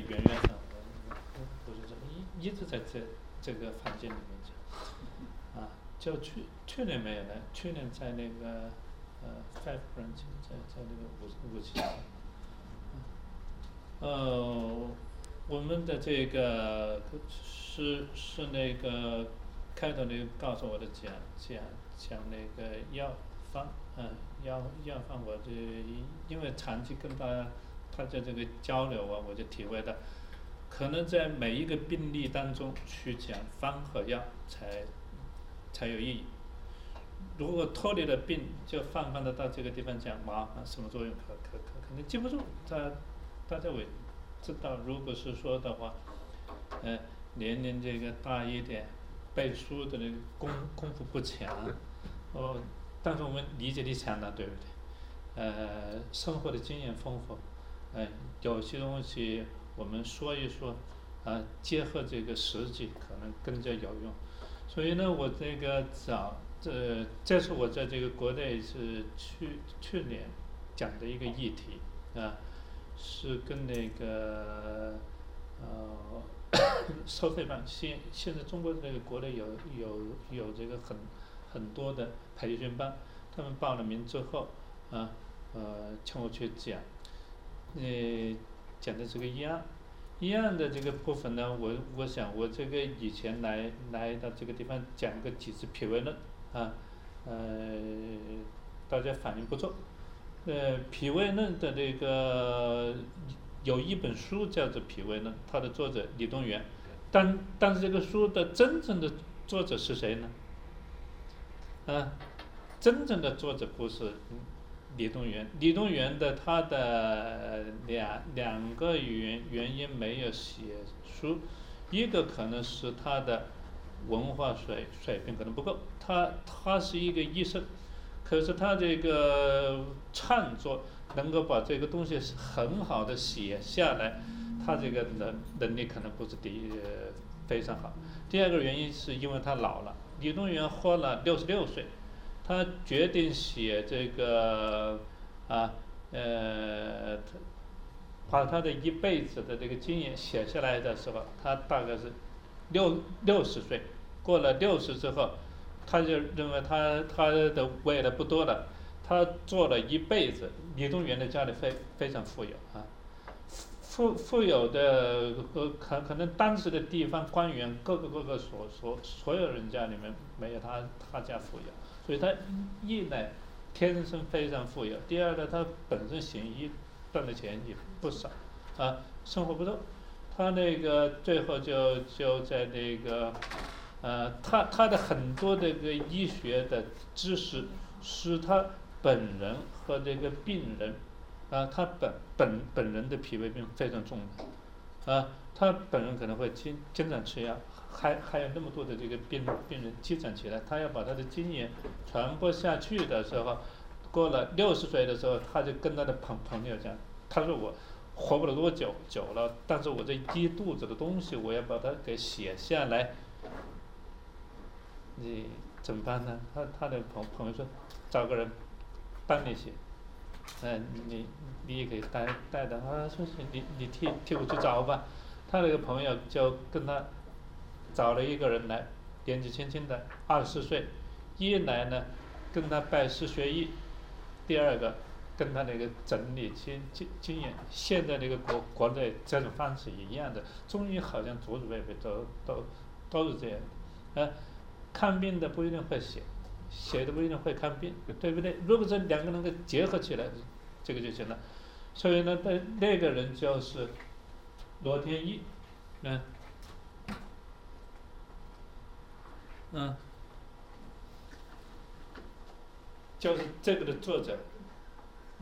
的圆圆上，不是这一一直在这这个房间里面讲，啊，就去去年没有来，去年在那个呃 Five Branch 在在那个五五期，呃，我们的这个是是那个开头你告诉我的讲讲讲那个药方，嗯，药药方我这因为长期跟他。他在这个交流啊，我就体会到，可能在每一个病例当中去讲方和药才才有意义。如果脱离了病，就泛泛的到这个地方讲麻烦什么作用，可可可可能记不住。他大家也知道，如果是说的话，呃，年龄这个大一点，背书的那个功功夫不强，哦，但是我们理解力强了，对不对？呃，生活的经验丰富。哎，有些东西我们说一说，啊，结合这个实际可能更加有用。所以呢，我这个早这这是我在这个国内是去去年讲的一个议题啊，是跟那个呃 收费班现现在中国这个国内有有有这个很很多的培训班，他们报了名之后啊呃请我去讲。呃，讲的这个一样，一样的这个部分呢，我我想我这个以前来来到这个地方讲过几次脾胃论，啊，呃，大家反应不错，呃，脾胃论的那个有一本书叫做脾胃论，它的作者李东垣，但但是这个书的真正的作者是谁呢？啊，真正的作者不是。李东垣，李东垣的他的两两个原原因没有写书，一个可能是他的文化水水平可能不够，他他是一个医生，可是他这个创作能够把这个东西很好的写下来，他这个能能力可能不是第一非常好。第二个原因是因为他老了，李东垣活了六十六岁。他决定写这个啊，呃，他把他的一辈子的这个经验写下来的时候，他大概是六六十岁，过了六十之后，他就认为他他的未来不多了，他做了一辈子，李东垣的家里非非常富有啊，富富有的呃可可能当时的地方官员各个各个所所所有人家里面没有他他家富有。所以他一呢，天生非常富有；第二呢，他本身行医赚的钱也不少，啊，生活不错。他那个最后就就在那个，呃，他他的很多这个医学的知识，是他本人和这个病人，啊，他本本本人的脾胃病非常重的，啊，他本人可能会经经常吃药。还还有那么多的这个病病人积攒起来，他要把他的经验传播下去的时候，过了六十岁的时候，他就跟他的朋朋友讲，他说我活不了多久久了，但是我这一肚子的东西，我要把它给写下来，你怎么办呢？他他的朋朋友说，找个人帮你写，嗯，你你也可以带带的，啊，说是，你你替替我去找吧，他那个朋友就跟他。找了一个人来，年纪轻轻的，二十岁，一来呢，跟他拜师学艺，第二个，跟他那个整理经经经验，现在那个国国内这种方式一样的，中医好像祖祖辈辈都都都是这样的，啊，看病的不一定会写，写的不一定会看病，对不对？如果这两个能够结合起来，这个就行了。所以呢，那那个人就是罗天一，嗯。嗯，就是这个的作者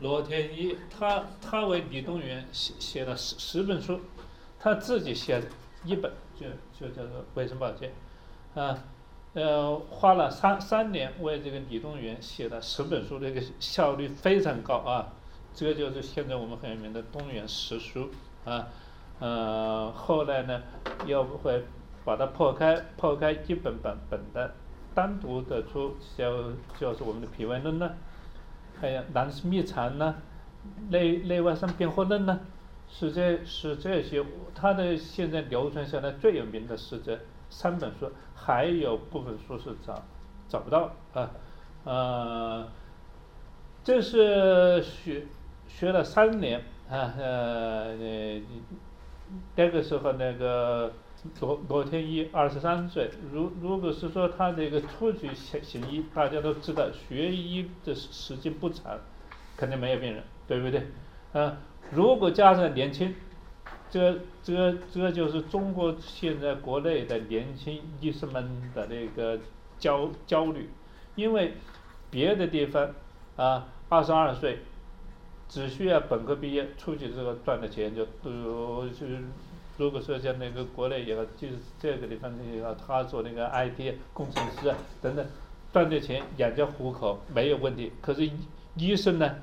罗天一，他他为李东垣写写了十十本书，他自己写的一本就就叫做《卫生保健》，啊，呃，花了三三年为这个李东垣写了十本书，这个效率非常高啊，这个就是现在我们很有名的东垣十书啊，呃，后来呢又会。把它破开，破开一本本本的，单独的出，就就是我们的脾胃论呢，还有南氏秘传呢，内内外伤辩护论呢，是这是这些，他的现在流传下来最有名的是这三本书，还有部分书是找找不到啊，呃，这是学学了三年啊呃那个时候那个罗罗天一二十三岁，如如果是说他这个出去行行医，大家都知道学医的时间不长，肯定没有病人，对不对？啊。如果加上年轻，这这这就是中国现在国内的年轻医生们的那个焦焦虑，因为别的地方啊，二十二岁只需要本科毕业出去之后赚的钱就都就是，如果说像那个国内也就是这个地方那个他做那个 IT 工程师等等，赚的钱养家糊口没有问题，可是医生呢，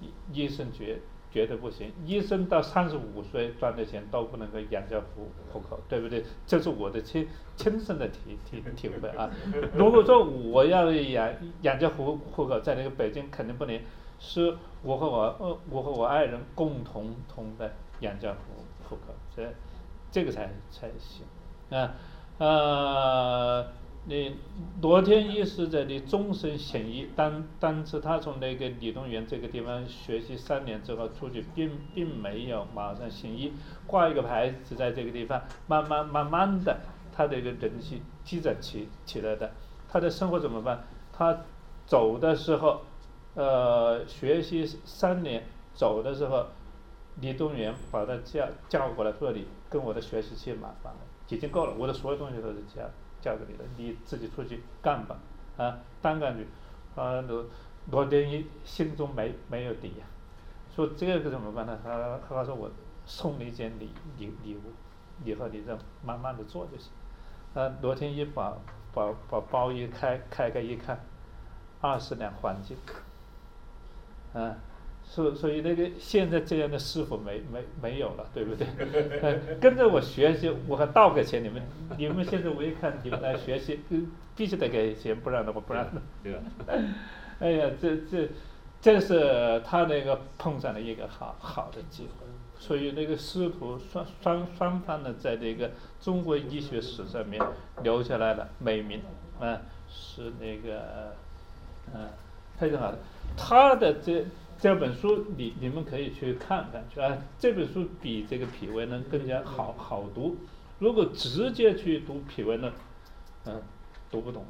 医医生绝。绝对不行，医生到三十五岁赚的钱都不能够养家糊糊口，对不对？这是我的亲亲身的体体体会啊。如果说我要养养家糊糊口，在那个北京肯定不能，是我和我呃我和我爱人共同同的养家糊糊口，这这个才才行啊呃。你罗天一是在你终身行医，当当时他从那个李东垣这个地方学习三年之后出去，并并没有马上行医，挂一个牌子在这个地方，慢慢慢慢的，他的一个人气积攒起起来的。他的生活怎么办？他走的时候，呃，学习三年，走的时候，李东垣把他叫叫过来，说你跟我的学习期满了，已经够了，我的所有东西都是这样。交给你了，你自己出去干吧，啊，单干去，啊，罗罗天一心中没没有底呀，说这个怎么办呢？他他说我送你一件礼礼礼物，以后你再慢慢的做就行。啊，罗天一把把把包一开开开一看，二十两黄金，啊。所所以那个现在这样的师傅没没没有了，对不对？跟着我学习，我还倒给钱你们。你们现在我一看你们来学习，必须得给钱，不然的话不让。对吧？哎呀，这这这是他那个碰上了一个好好的机会。所以那个师徒双双双方呢在这个中国医学史上面留下来了美名，啊，是那个，嗯，非常好的。他的这。这本书你你们可以去看看去啊，这本书比这个《脾胃论》更加好好读。如果直接去读《脾胃呢》，嗯，读不懂。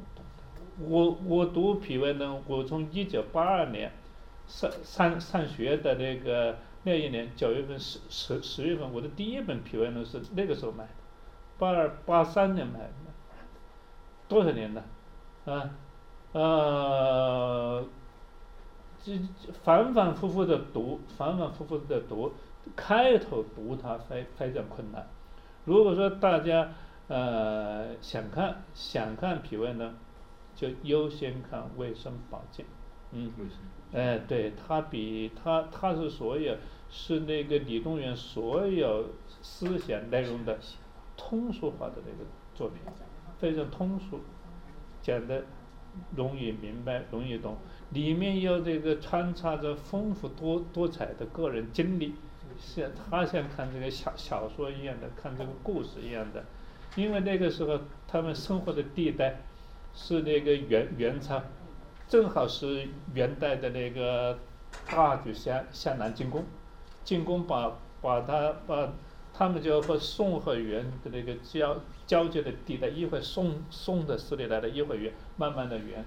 我我读《脾胃呢》，我从一九八二年上上上学的那个那一年九月份十十十月份，我的第一本《脾胃呢》是那个时候买的，八二八三年买的，多少年了？啊，呃。就反反复复的读，反反复复的读，开头读它非非常困难。如果说大家呃想看想看脾胃呢，就优先看卫生保健，嗯，哎，对，它比它它是所有是那个李东垣所有思想内容的通俗化的那个作品，非常通俗，讲的容易明白，容易懂。里面有这个穿插着丰富多多彩的个人经历，像他像看这个小小说一样的，看这个故事一样的，因为那个时候他们生活的地带是那个元元朝，正好是元代的那个大举向向南进攻，进攻把把他把他们就和宋和元的那个交交界的地带，一会宋宋的势力来了，一会元慢慢的元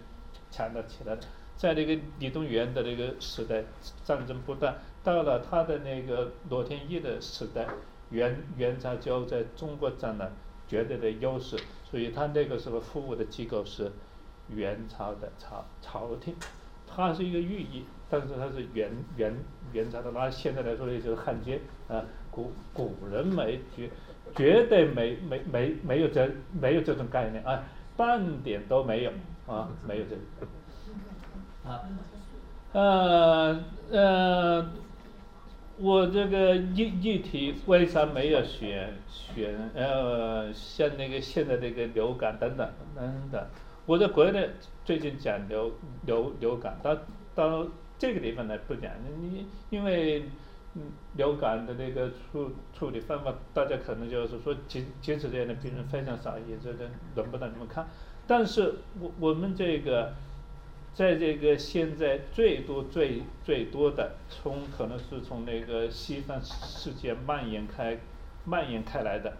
强大起来了。在那个李东垣的那个时代，战争不断，到了他的那个罗天一的时代，元元朝就在中国占了绝对的优势，所以他那个时候服务的机构是元朝的朝朝廷，它是一个寓意，但是它是元元元朝的，那现在来说呢就是汉奸啊，古古人没绝绝对没没没没有这没有这种概念啊，半点都没有啊，没有这个。啊，呃呃，我这个议议题为啥没有选选呃像那个现在这个流感等等等等？我在国内最近讲流流流感，到到这个地方呢不讲，你因为嗯，流感的那个处处理方法，大家可能就是说，即即使这样的病人非常少，也这个轮不到你们看。但是我我们这个，在这个现在最多最最多的，从可能是从那个西方世界蔓延开蔓延开来的，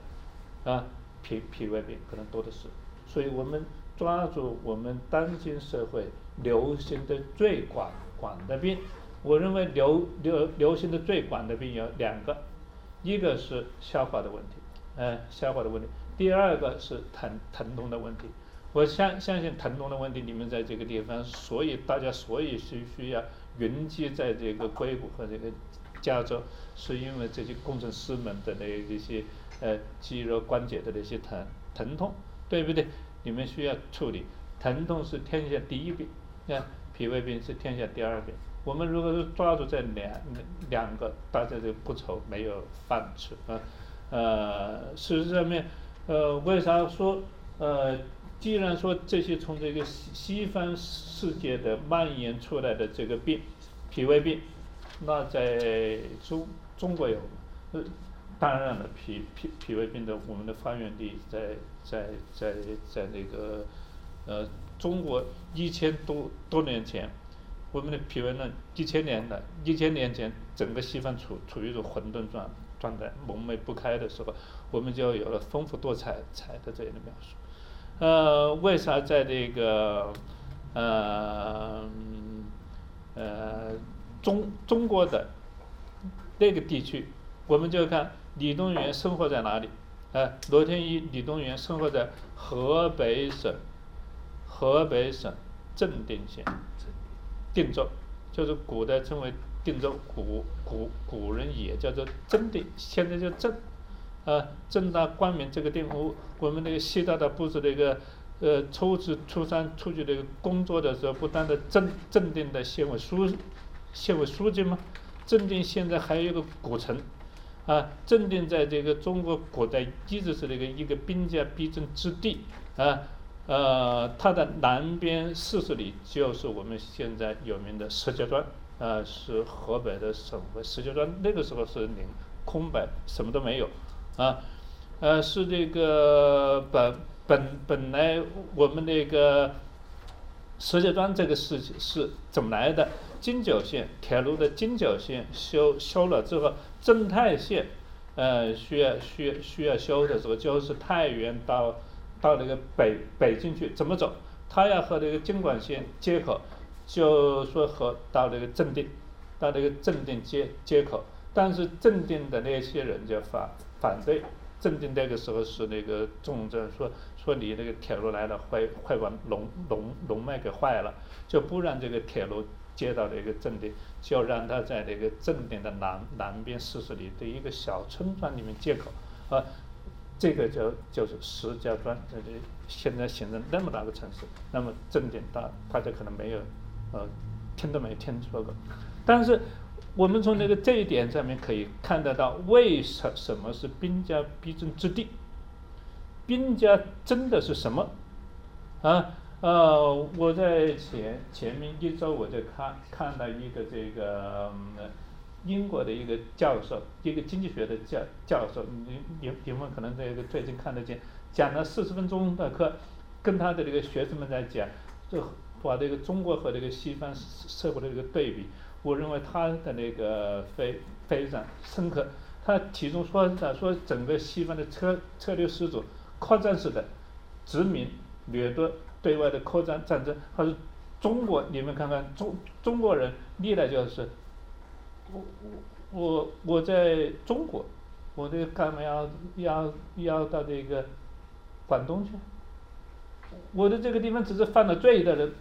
啊，脾脾胃病可能多的是。所以我们抓住我们当今社会流行的最广广的病。我认为流流流行的最广的病有两个，一个是消化的问题，呃，消化的问题；第二个是疼疼痛的问题。我相相信疼痛的问题，你们在这个地方，所以大家所以是需要云集在这个硅谷和这个加州，是因为这些工程师们的那一些呃肌肉关节的那些疼疼痛，对不对？你们需要处理，疼痛是天下第一病，啊，脾胃病是天下第二病。我们如果是抓住这两两个，大家就不愁没有饭吃啊。呃，事实上面，呃，为啥说呃，既然说这些从这个西西方世界的蔓延出来的这个病，脾胃病，那在中中国有，呃，当然了，脾脾脾胃病的我们的发源地在在在在那个呃中国一千多多年前。我们的脾胃论》一千年的，一千年前，整个西方处处于一种混沌状状态，蒙昧不开的时候，我们就有了丰富多彩彩的这样的描述。呃，为啥在这个呃呃中中国的那个地区，我们就看李东垣生活在哪里？呃，罗天一、李东垣生活在河北省河北省正定县。定州，就是古代称为定州，古古古人也叫做正定，现在叫正，啊，正大光明这个地方，我们那个习大大不是那个，呃，初次初三出去那个工作的时候，不断的正正定的县委书，县委书记吗？正定现在还有一个古城，啊，正定在这个中国古代一直是那个一个兵家必争之地，啊。呃，它的南边四十里就是我们现在有名的石家庄，呃，是河北的省会。石家庄那个时候是零空白，什么都没有，啊，呃，是这个本本本来我们那个石家庄这个事情是怎么来的？京九线铁路的京九线修修了之后，正太线，呃，需要需需要修的时候，就是太原到。到那个北北京去怎么走？他要和那个京广线接口，就说和到那个正定，到那个正定接接口。但是正定的那些人就反反对，正定那个时候是那个重症，说说你那个铁路来了会会把龙龙龙脉给坏了，就不让这个铁路接到那个正定，就让他在那个正定的南南边四十里的一个小村庄里面接口，啊。这个就就是石家庄，这里现在形成那么大个城市，那么正定大，大家可能没有，呃，听都没听说过。但是我们从那个这一点上面可以看得到，为什什么是兵家必争之地？兵家争的是什么？啊，呃，我在前前面一周我就看看到一个这个。英国的一个教授，一个经济学的教教授，你你你们可能这个最近看得见，讲了四十分钟的课，跟他的这个学生们在讲，就把这个中国和这个西方社会的这个对比，我认为他的那个非非常深刻。他其中说的说整个西方的策策略始祖，扩张式的殖民掠夺对外的扩张战争，他说中国你们看看中中国人历来就是。我我我我在中国，我这干嘛要要要到这个广东去？我的这个地方只是犯了罪的人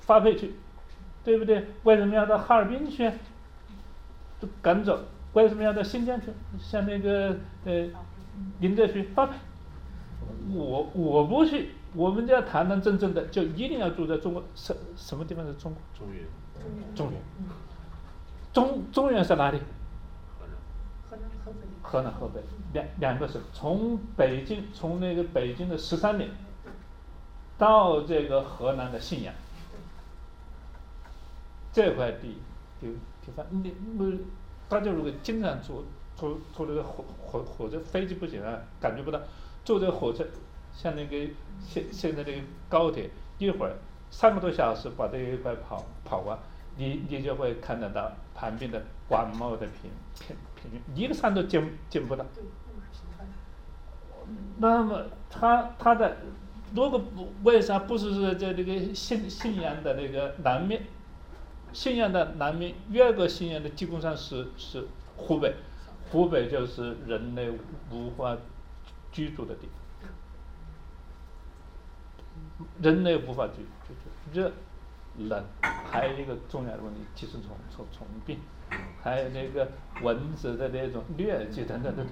发配去，对不对？为什么要到哈尔滨去？赶走？为什么要到新疆去？像那个呃林则徐发配？我我不去，我们就要堂堂正正的就一定要住在中国什什么地方是中国？中原。中原。中中中原是哪里？河南河北。河南河北两两个省，从北京从那个北京的十三陵，到这个河南的信阳，这块地，地地方，你不大家如果经常坐坐坐这个火火火车飞机不行啊，感觉不到，坐这个火车，像那个现现在这个高铁，一会儿三个多小时把这一块跑跑完，你你就会看得到旁边的广袤的平平平原，一个山都见见不到。那么他他的如果不为啥不是说在这个信信仰的那个南面，信仰的南面，越过信仰的基本上是是湖北，湖北就是人类无法居住的地方，人类无法居居住，热冷，还有一个重要的问题，寄生虫虫虫病，还有那个蚊子的那种疟疾等等等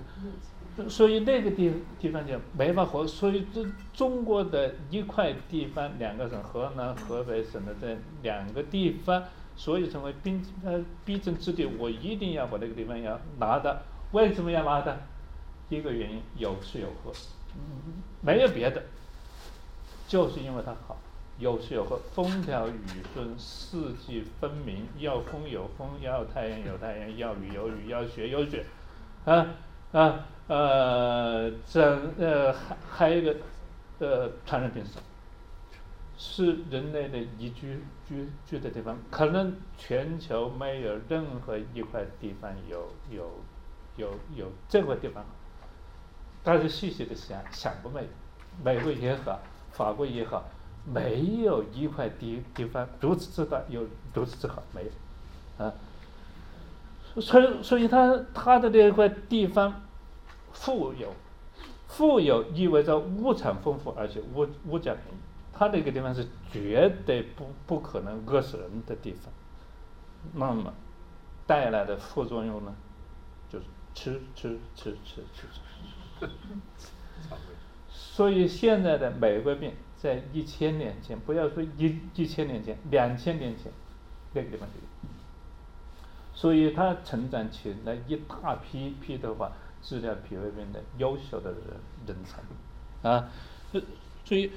等。所以那个地地方就没法活，所以这中国的一块地方，两个省，河南、河北省的这两个地方，所以成为兵呃必争之地。我一定要把那个地方要拿到。为什么要拿到？一个原因有吃有喝，没有别的，就是因为它好，有吃有喝，风调雨顺，四季分明，要风有风，要太阳有太阳，要雨有雨，要雪有雪，啊啊。呃，整呃还还有一个呃传染病少，是人类的宜居居居的地方，可能全球没有任何一块地方有有有有这块地方，大家细细的想想过没？美国也好，法国也好，没有一块地地方如此之大又如此之好，没有，啊，所以所以它它的这块地方。富有，富有意味着物产丰富，而且物物价便宜。它那个地方是绝对不不可能饿死人的地方。那么带来的副作用呢，就是吃吃吃吃吃吃。所以现在的美国病，在一千年前，不要说一一千年前，两千年前，那个地方就有。所以他成长起来一大批批的话。治疗脾胃病的优秀的人人才，啊，所以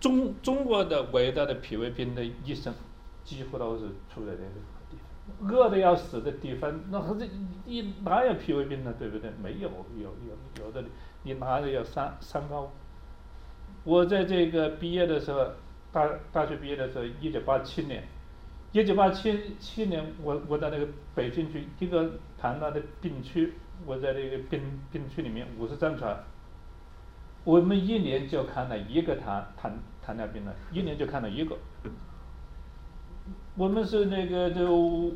中中国的伟大的脾胃病的医生，几乎都是出在这个地方。饿的要死的地方，那这你哪有脾胃病呢？对不对？没有，有有有的，你哪里有三三高？我在这个毕业的时候，大大学毕业的时候，一九八七年，一九八七七年，我我在那个北京去一个庞大的病区。我在那个病病区里面五十张床，我们一年就看了一个糖糖糖尿病的，一年就看了一个。我们是那个就五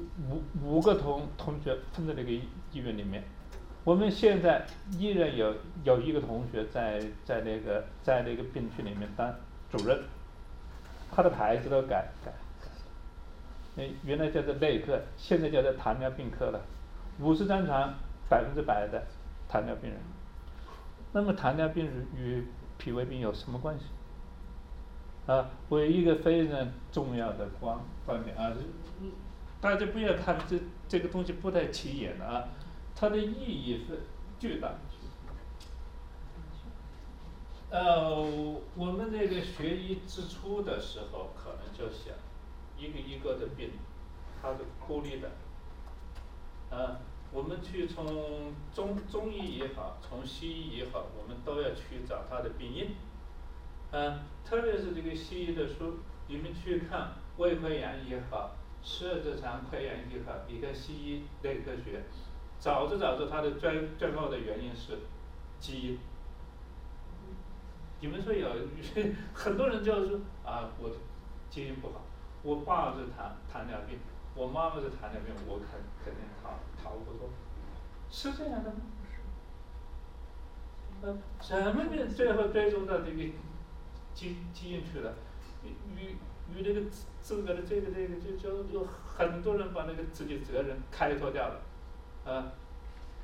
五个同同学分在那个医院里面，我们现在依然有有一个同学在在那个在那个病区里面当主任，他的牌子都改改改，哎，原来叫做内科，现在叫做糖尿病科了，五十张床。百分之百的糖尿病人，那么糖尿病与脾胃病有什么关系？啊，唯一一个非常重要的观观点啊，大家不要看这这个东西不太起眼的啊，它的意义是巨大。呃，我们这个学医之初的时候，可能就想一个一个的病，它是孤立的，啊。我们去从中中医也好，从西医也好，我们都要去找它的病因。嗯，特别是这个西医的书，你们去看胃溃疡也好，十二指肠溃疡也好，你看西医内科学，找着找着，它的最最后的原因是基因。你们说有很多人就是啊，我基因不好，我爸是糖糖尿病。我妈妈是糖尿病，我肯肯定逃逃不脱，是这样的吗？呃，什么病最后最终到这个基基因去了？与与这个自自个的这个这个就就就很多人把那个自己责任开脱掉了，啊，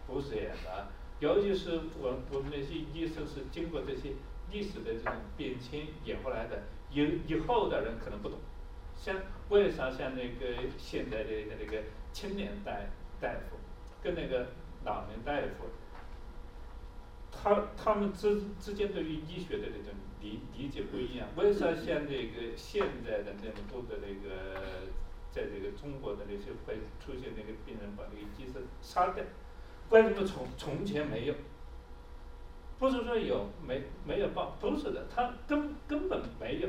不是这样的啊，尤其是我我们那些医生是经过这些历史的这种变迁演过来的，以以后的人可能不懂。像为啥像那个现在的那个青年大大夫，跟那个老年大夫，他他们之之间对于医学的那种理理解不一样？为啥像那个现在的那么多的那个在这个中国的那些会出现那个病人把那个医生杀掉，为什么从从前没有？不是说有没没有报，不是的，他根根本没有。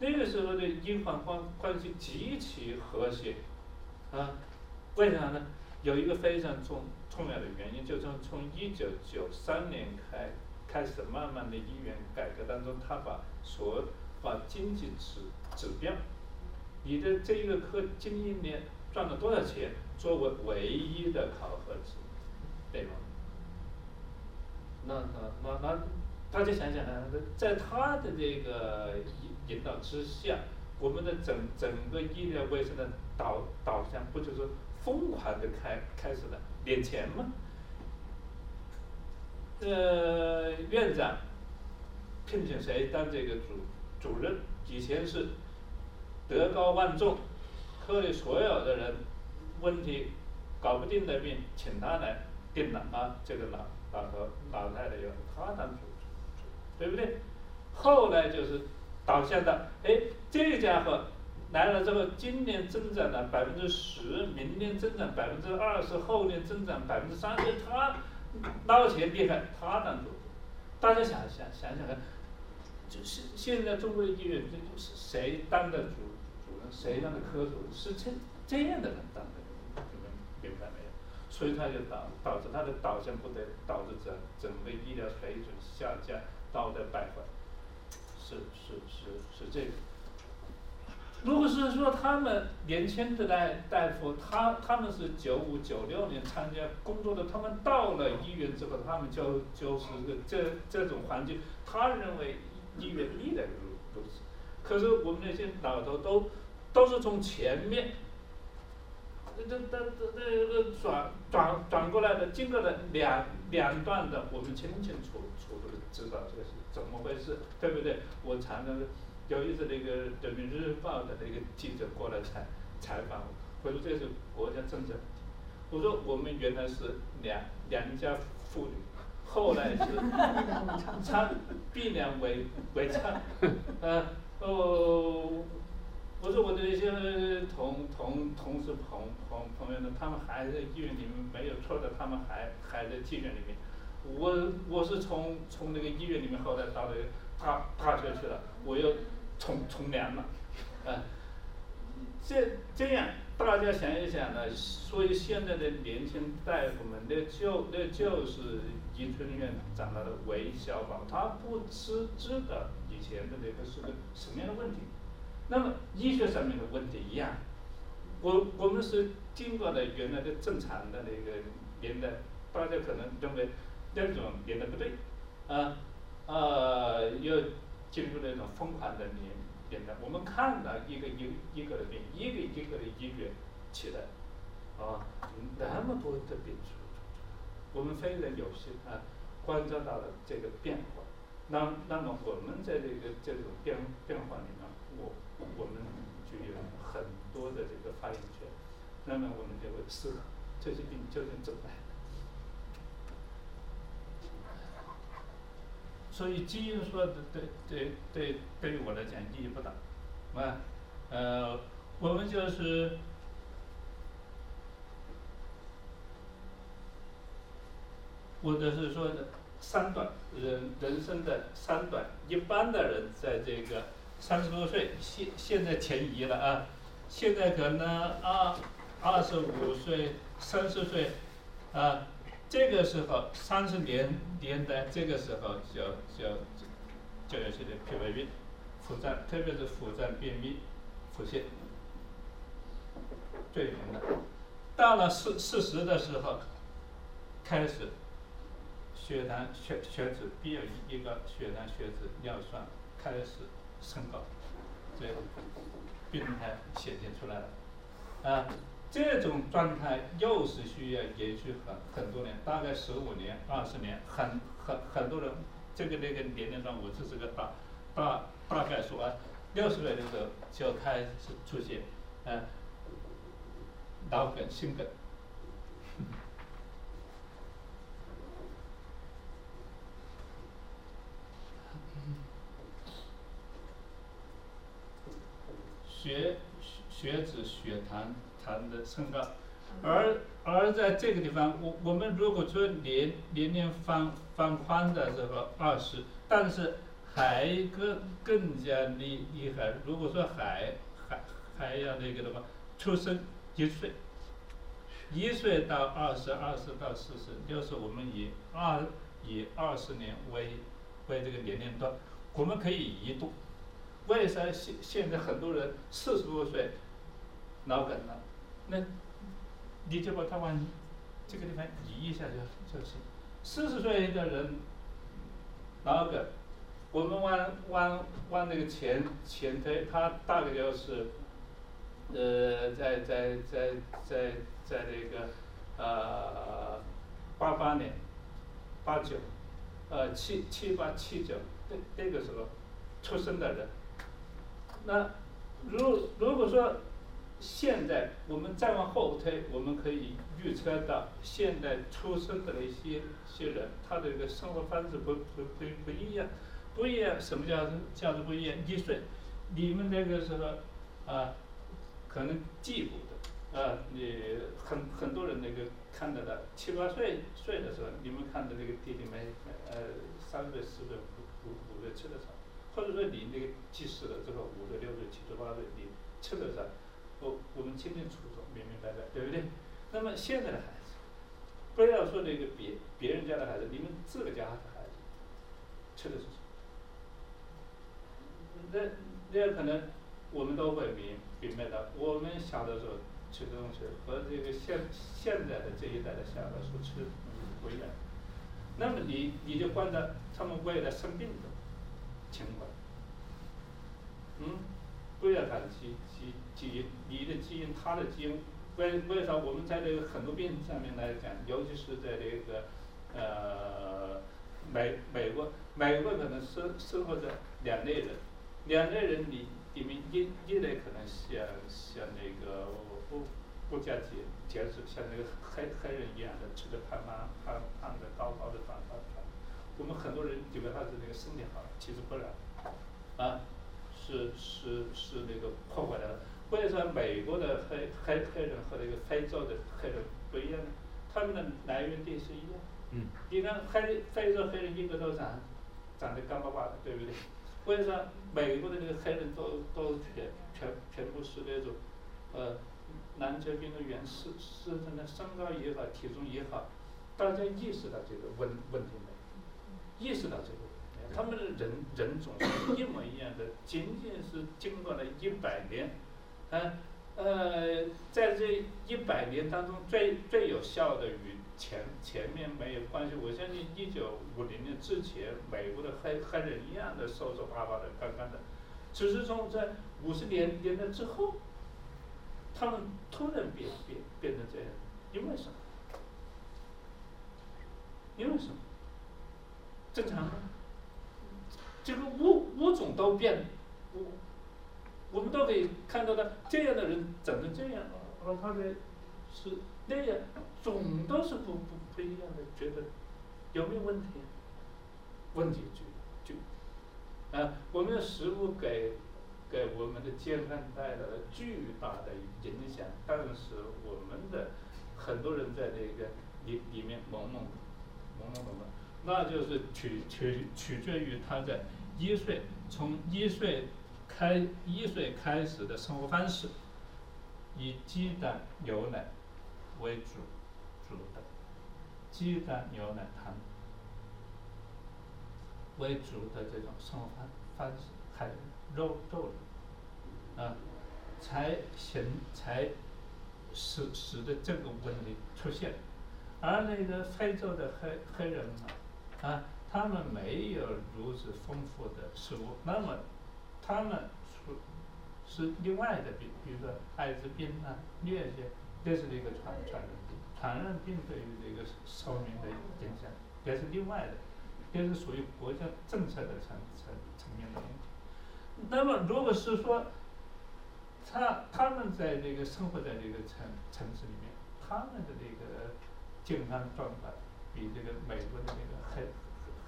那个时候的医患关关系极其和谐，啊，为啥呢？有一个非常重重要的原因，就是从一九九三年开开始，慢慢的医院改革当中，他把所把经济指指标，你的这一个科今年赚了多少钱，作为唯一的考核值对吗？那那那那，大家想想啊，在他的这个引引导之下，我们的整整个医疗卫生的导导向，不就是疯狂的开开始了敛钱吗？呃，院长聘请谁当这个主主任？以前是德高望重，科里所有的人问题搞不定的病，请他来定了啊，这个老。老头老太太有他当主，对不对？后来就是导向的，哎，这家伙来了之后，今年增长了百分之十，明年增长百分之二十，后年增长百分之三十，他捞钱厉害，他当主。大家想想想想看，就是现在中国的医院，这就是谁当的主，谁让他科主，是这这样的人当的，你们明白没有？所以他就导导致他的导向不对，导致整整个医疗水准下降，道德败坏，是是是是这个。如果是说他们年轻的大大夫，他他们是九五九六年参加工作的，他们到了医院之后，他们就就是这这种环境，他认为医院历来如如此。可是我们那些老头都都是从前面。这这这这个转转转过来的，经过了两两段的，我们清清楚楚的知道这是怎么回事，对不对？我常常有一次那个《人民日报》的那个记者过来采采访我，我说这是国家政策，我说我们原来是良良家妇女，后来是娼逼良为为娼，呃哦。我说我的一些同同同事朋朋朋友呢，他们还在医院里面没有错的，他们还还在妓院里面。我我是从从那个医院里面后来到了大大学去了，我又从从良了，啊，这这样大家想一想呢，所以现在的年轻大夫们，那就那就是宜春院长大的韦小宝，他不知知道以前的那个是个什么样的问题。那么医学上面的问题一样，我我们是经过了原来的正常的那个年代，大家可能认为那种年代不对，啊啊，又进入那种疯狂的年年代。我们看到一个一一个的病，一个一个的医院起来，啊，那么多的病出，我们非常有幸啊，观察到了这个变化。那那么我们在这个这种变变化里面，我。我们就有很多的这个发言权，那么我们就会思考这些病究竟怎么来的。所以基因说的对对对，对于我来讲意义不大，啊，呃，我们就是或者是说的三段人人生的三段，一般的人在这个。三十多岁，现现在前移了啊！现在可能二二十五岁、三十岁，啊，这个时候三十年年代，这个时候就就就有些的脾胃病、腹胀，特别是腹胀、便秘、腹泻，最严的。到了四四十的时候，开始血糖、血血脂，必有一个血糖、血脂、尿酸开始。升高，这病态显现出来了，啊，这种状态又是需要延续很很多年，大概十五年、二十年，很很很多人，这个那个年龄段，我只是个大大大概说啊，六十岁的时候就开始出现，啊，脑梗、心梗。血血脂、血糖糖的升高，而而在这个地方，我我们如果说年年龄放放宽的时候二十，但是还更更加厉厉害。如果说还还还要那个的话，出生一岁，一岁到二十，二十到四十，就是我们以二以二十年为为这个年龄段，我们可以移动。为啥现现在很多人四十多岁脑梗了？那你就把他往这个地方移一下就就行。四十岁的人脑梗，我们往往往那个前前推，他大概就是呃在在在在在那个呃八八年八九呃七七八七九那那个时候出生的人。那如如果说现在我们再往后推，我们可以预测到现在出生的那些些人，他的一个生活方式不不不不一样，不一样，什么叫叫做不一样？一岁，你们那个时候啊，可能记不得，啊，你很很多人那个看到的七八岁岁的时候，你们看的那个弟弟妹呃三岁四岁五五五六七的时候。或者说你那个记事了之后，五岁六岁七岁八岁，你吃的啥，我我们清清楚楚、明明白白，对不对？那么现在的孩子，不要说那个别别人家的孩子，你们自个家的孩子，吃的是什么？那那可能我们都会明明白的。我们小的时候吃的东西和这个现现在的这一代的小的所吃的不一样。那么你你就观察他们未来生病的。情况，嗯，不要谈基基基因，你的基因，他的基因，为为啥我们在这个很多病上面来讲，尤其是在这个呃美美国，美国可能生生活着两类人，两类人里里面一一类可能像像那个不不加节节制，像那个黑黑人一样的吃的胖胖胖胖的高高的胖胖胖。我们很多人以为他是那个身体好，其实不然，啊，是是是那个破坏了。为什么美国的黑黑黑人和那个非洲的黑人不一样呢？他们的来源地是一样。嗯。你看黑非洲黑人一个都长，长得干巴巴的，对不对？为啥美国的那个黑人都都全全全部是那种，呃，篮球运动员，是身上的身高也好，体重也好，大家意识到这个问问题没？意识到这个，他们的人人种是一模一样的，仅仅是经过了一百年，啊，呃，在这一百年当中，最最有效的与前前面没有关系。我相信一九五零年之前，美国的黑黑人一样的瘦瘦巴巴的、干干的，只是从在五十年年代之后，他们突然变变变成这样，因为什么？因为什么？正常吗？这个物物种都变，我我们都可以看到的，这样的人长成这样，而他的是那样，总都是不不不一样的，觉得有没有问题？问题就就啊，我们的食物给给我们的健康带来了巨大的影响，但是我们的很多人在那个里里面懵懵懵懵懂懂。那就是取取取决于他在一岁从一岁开一岁开始的生活方式，以鸡蛋牛奶为主主的，鸡蛋牛奶汤为主的这种生活方方式，还肉肉啊，才形才使使得这个问题出现，而那个非洲的黑黑人呢？啊，他们没有如此丰富的食物，那么他们是是另外的病，比如说艾滋病啊、疟疾，这是一个传传染病。传染病对于这个寿命的影响，也是另外的，这是属于国家政策的层层层面的问题。那么，如果是说他他们在这个生活在这个城城市里面，他们的这个健康状况。比这个美国的那个黑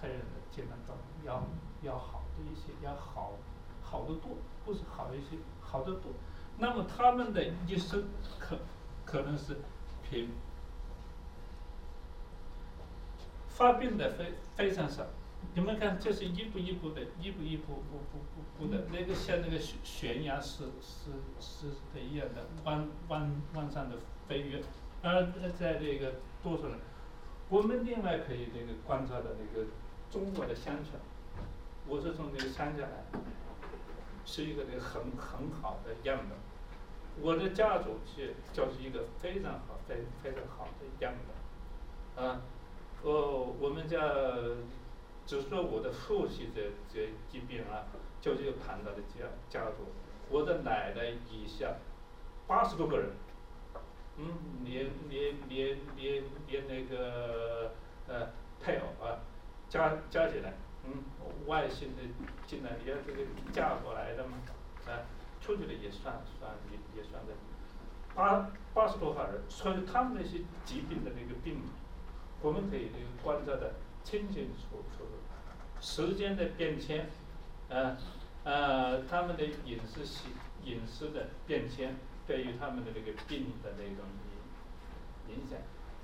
黑人的健康状况要要好的一些，要好好得多，不是好一些，好得多。那么他们的一生可可能是平发病的非非常少。你们看，这是一步一步的，一步一步步步步步的，那个像那个悬悬崖式式式的一样的弯弯弯上的飞跃。而在这个多数人，我们另外可以那个观察到那个中国的乡村，我是从那个乡下来，是一个那个很很好的样本。我的家族是就是一个非常好、非非常好的样本。啊，我我们家。只说我的父系这这疾病啊，就是有庞大的家家族。我的奶奶以下八十多个人，嗯，连连连连连那个呃配偶啊，加加起来，嗯，外姓的进来也这个嫁过来的嘛，啊，出去的也算算也也算在，八八十多号人，所以他们那些疾病的那个病，我们可以观察的清清楚楚。时间的变迁，呃，呃，他们的饮食习饮食的变迁，对于他们的这个病的那种影影响，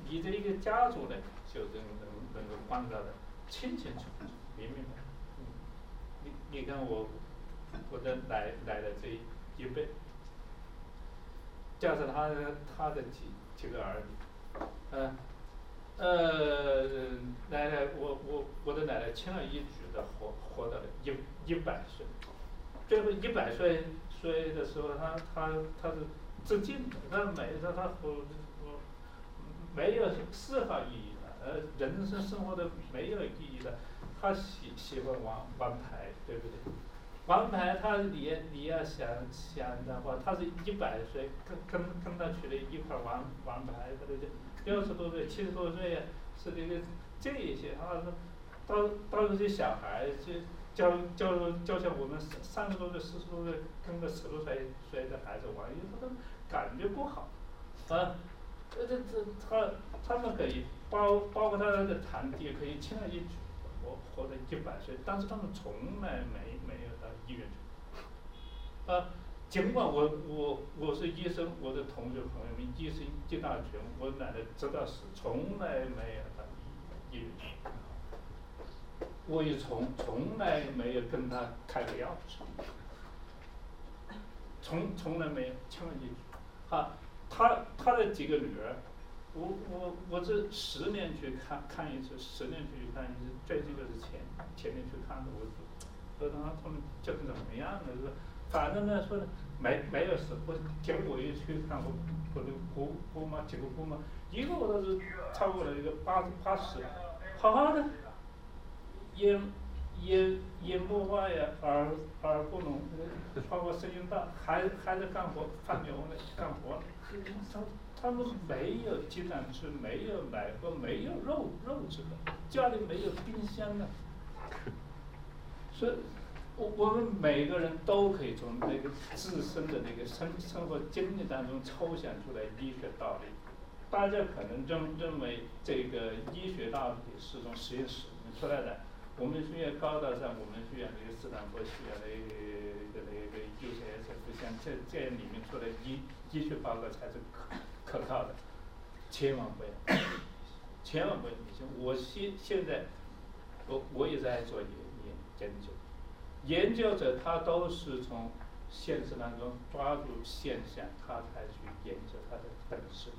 你的一个家族呢，就能能能够观察的清清楚楚、明明白白。你你看我我的奶奶的这一辈，加上他他的几几个儿女，嗯。呃，奶奶，我我我的奶奶轻而易举的活活到了一一百岁，最后一百岁岁的时候，他他他是自尽的，他没他他不不没有丝毫意义的，呃，人生生活的没有意义的，他喜喜欢玩玩牌，对不对？玩牌，他你你要想想的话，他是一百岁跟跟跟他娶了一块玩玩牌，对不对？六十多岁、七十多岁呀，是这个这一些，他说，到到这些小孩，就教教教像我们三十多岁、四十多岁跟个十多岁岁的孩子玩，因为他们感觉不好，啊，这这这他他们可以包包括他的堂弟可以轻而易举活活到一百岁，但是他们从来没没有到医院去，啊。尽管我我我是医生，我的同学朋友们医生一大群，我奶奶知道是从来没有到医院去，我也从从来没有跟他开过药，从从来没有，千万记住，啊，他他的几个女儿，我我我这十年去看看一次，十年去看一次，最近就是前前年去看的，我说，他他们就是怎么样的是。反正呢，说没没有事，我结果一去看我我的姑姑妈几个姑妈，一个我都是超过了一个八八十，好好的，眼眼眼不花呀，耳耳不聋，包括声音大，还还在干活，放牛呢，干活。他他们没有鸡蛋吃，没有奶喝，没有肉肉吃的，家里没有冰箱的，所以。我我们每个人都可以从那个自身的那个生生活经历当中抽象出来医学道理。大家可能认认为这个医学道理是从实验室里出来的。我们学院高大上，我们学院那个斯坦福学院的一个那个 UCSF 像这这里面出来医医学报告才是可可靠的。千万不要，千万不要迷信。我现现在，我我也在做研研研究。研究者他都是从现实当中抓住现象，他才去研究他的本事。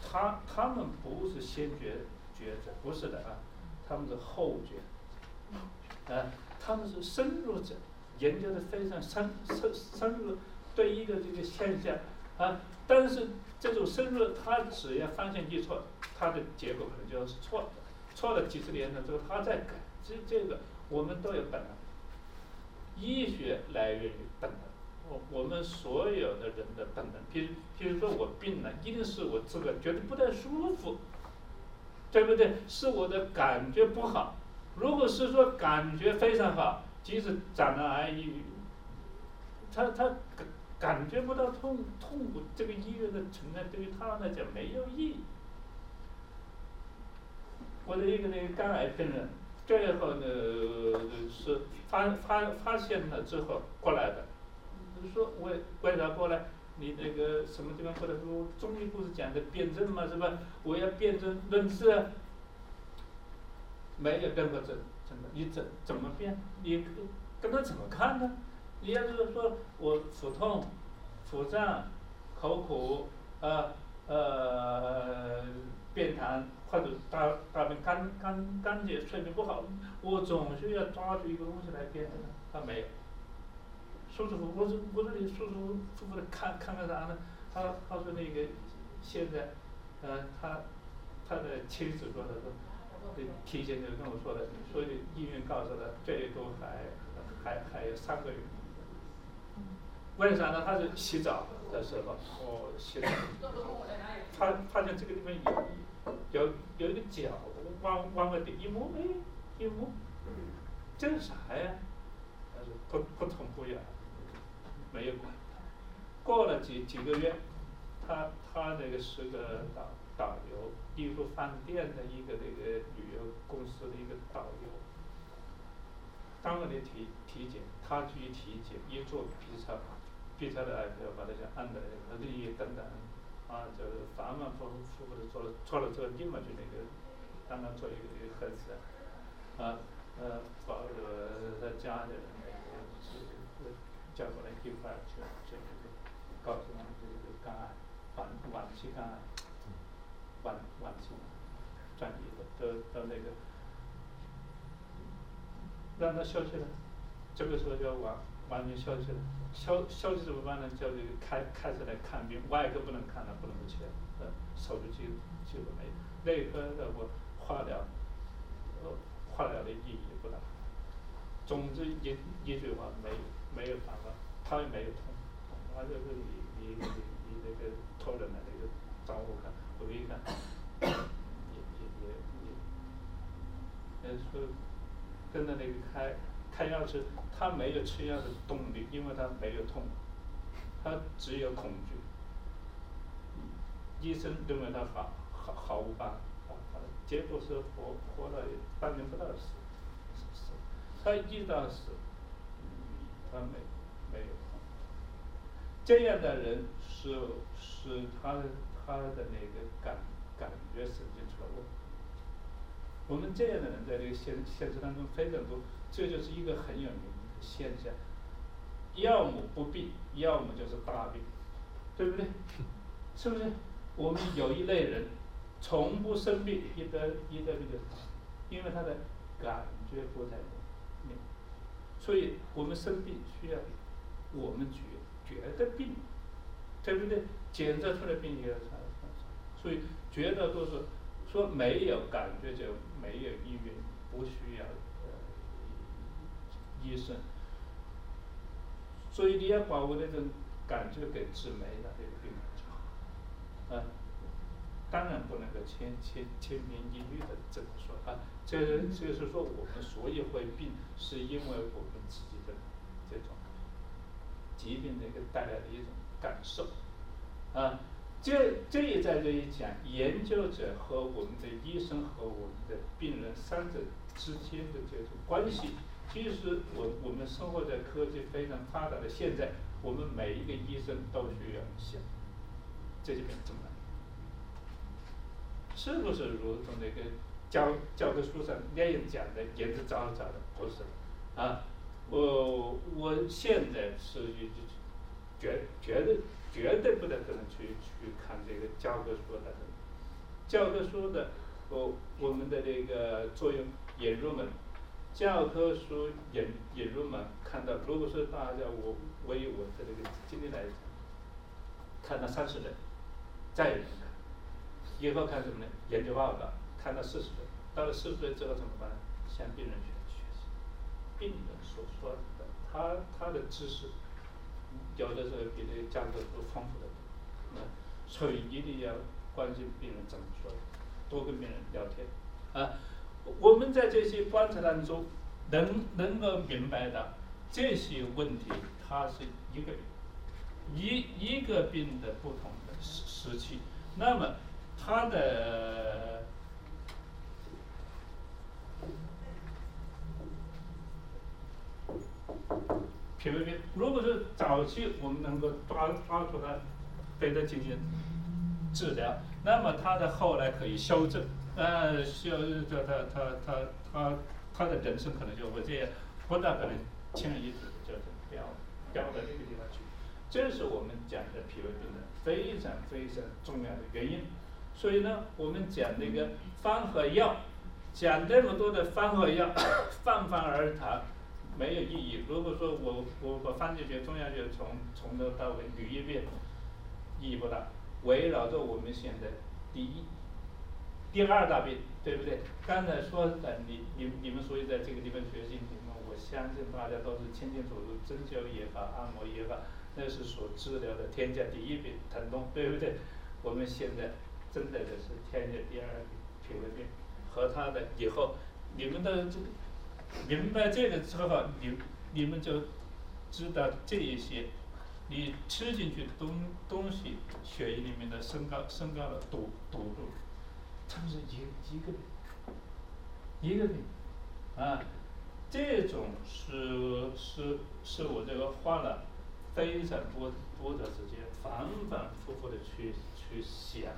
他他们不是先觉觉者，不是的啊，他们是后觉，啊，他们是深入者，研究的非常深深深入，对一个这个现象啊，但是这种深入，他只要发现一错，他的结果可能就是错的，错了几十年了之后，他再改，这这个我们都有本能。医学来源于本能，我我们所有的人的本能，比如比如说我病了，一定是我这个觉得不太舒服，对不对？是我的感觉不好。如果是说感觉非常好，即使长了癌，他他感感觉不到痛痛苦，这个医院的存在对于他来讲没有意义。我的一个那个肝癌病人，最后呢是发发发现了之后过来的，说为为啥过来？你那个什么地方或者？说中医不是讲的辩证嘛，是吧？我要辩证论治，没有任何证，真的，你怎怎么辩？你跟他怎么看呢？你要是说我腹痛、腹胀、口苦，呃呃，便溏或者大大便干干干结、睡眠不好，我总是要抓住一个东西来辩证，他没有。舒舒服，我说我说你舒舒服服的看看个啥呢？他他说那个现在，呃，他他的妻子说的说，提前就跟我说的，说的医院告诉他最多还还还有三个月。为啥呢？他是洗澡的时候，哦洗澡，他发现这个地方有有有一个角往往外的一摸，哎，一摸，这是啥呀？他说不不痛不痒。没有管他，过了几几个月，他他那个是个导导游，一个饭店的一个那个旅游公司的一个导游。当了的体体检，他去体检，一做 B 超，B 超的要把那些按的那个利益等等，啊，就是反反复复的做了，做了之后立马就那个，让他做一个一个核磁，啊呃，把呃他家的那个是叫过来一块儿去，这个告诉他们这个肝癌，晚晚期肝癌，晚晚期转移的都都那个，让他休息了，这个时候就要完完全休息了，休休息怎么办呢？叫这个开开始来看病，外科不能看了，不能不切，呃，手术机机会没有，内科的我化疗，呃，化疗的意义不大，总之一一句话没有。没有办法，他也没有痛，他就是你你你你那个托人的那个找我看，我一看，也也也也，呃说跟着那个开开药吃，他没有吃药的动力，因为他没有痛，他只有恐惧，医生认为他毫毫毫无办法，结果是活活了半年不到死，死，他一到死。他没没有，这样的人是是他的他的那个感感觉神经出了问题。我们这样的人在这个现现实当中非常多，这就是一个很有名的现象。要么不病，要么就是大病，对不对？是不是？我们有一类人从不生病，一得一得病就死，因为他的感觉不在。所以我们生病需要我们觉觉得病，对不对？检测出来病也要查查查。所以绝大多数说没有感觉就没有医院，不需要呃医生。所以你要把我那种感觉给治没了，这个病就好。啊，当然不能够千千千篇一律的这么说啊。这就是说，我们所以会病，是因为我们自己的这种疾病的一个带来的一种感受，啊，这这也在这里讲，研究者和我们的医生和我们的病人三者之间的这种关系。其实，我我们生活在科技非常发达的现在，我们每一个医生都需要想，这就怎么是不是如同那个？教教科书上那样讲的言之凿凿的不是，啊，我我现在是绝绝对绝对不能可能去去看这个教科书的，教科书的我我们的那个作用引入门，教科书引引入门看到，如果说大家我我以我的这个经历来讲，看到三十人，再也不看，以后看什么呢？研究报告。看到四十岁，到了四十岁之后怎么办？向病人学学习，病人所说的，他他的知识，有的时候比这个教科书丰富的多，啊，所以一定要关心病人怎么说，多跟病人聊天，啊，我们在这些观察当中，能能够明白的这些问题，它是一个一一个病的不同的时时期，那么它的。脾胃病。如果是早期我们能够抓抓住它，对它进行治疗，那么它的后来可以修正，呃，修就它它它它它的人生可能就会这样，不大可能轻而易举就是掉掉到这个地方去。这是我们讲的脾胃病的非常非常重要的原因。所以呢，我们讲那个方和药，讲这么多的方和药，泛泛而谈，没有意义。如果说我我把方剂学、中药学从从头到尾捋一遍，意义不大。围绕着我们现在第一、第二大病，对不对？刚才说的，你你你们所以在这个地方学习，你们我相信大家都是清清楚楚，针灸也好，按摩也好，那是所治疗的天下第一病，疼痛，对不对？我们现在。针对的是天下第二病脾胃病，和他的以后，你们的这个明白这个之后，你你们就知道这一些，你吃进去的东东西，血液里面的升高升高了堵堵住，它是一一个一个病，啊，这种是是是我这个花了非常多多的时间，反反复复的去去想。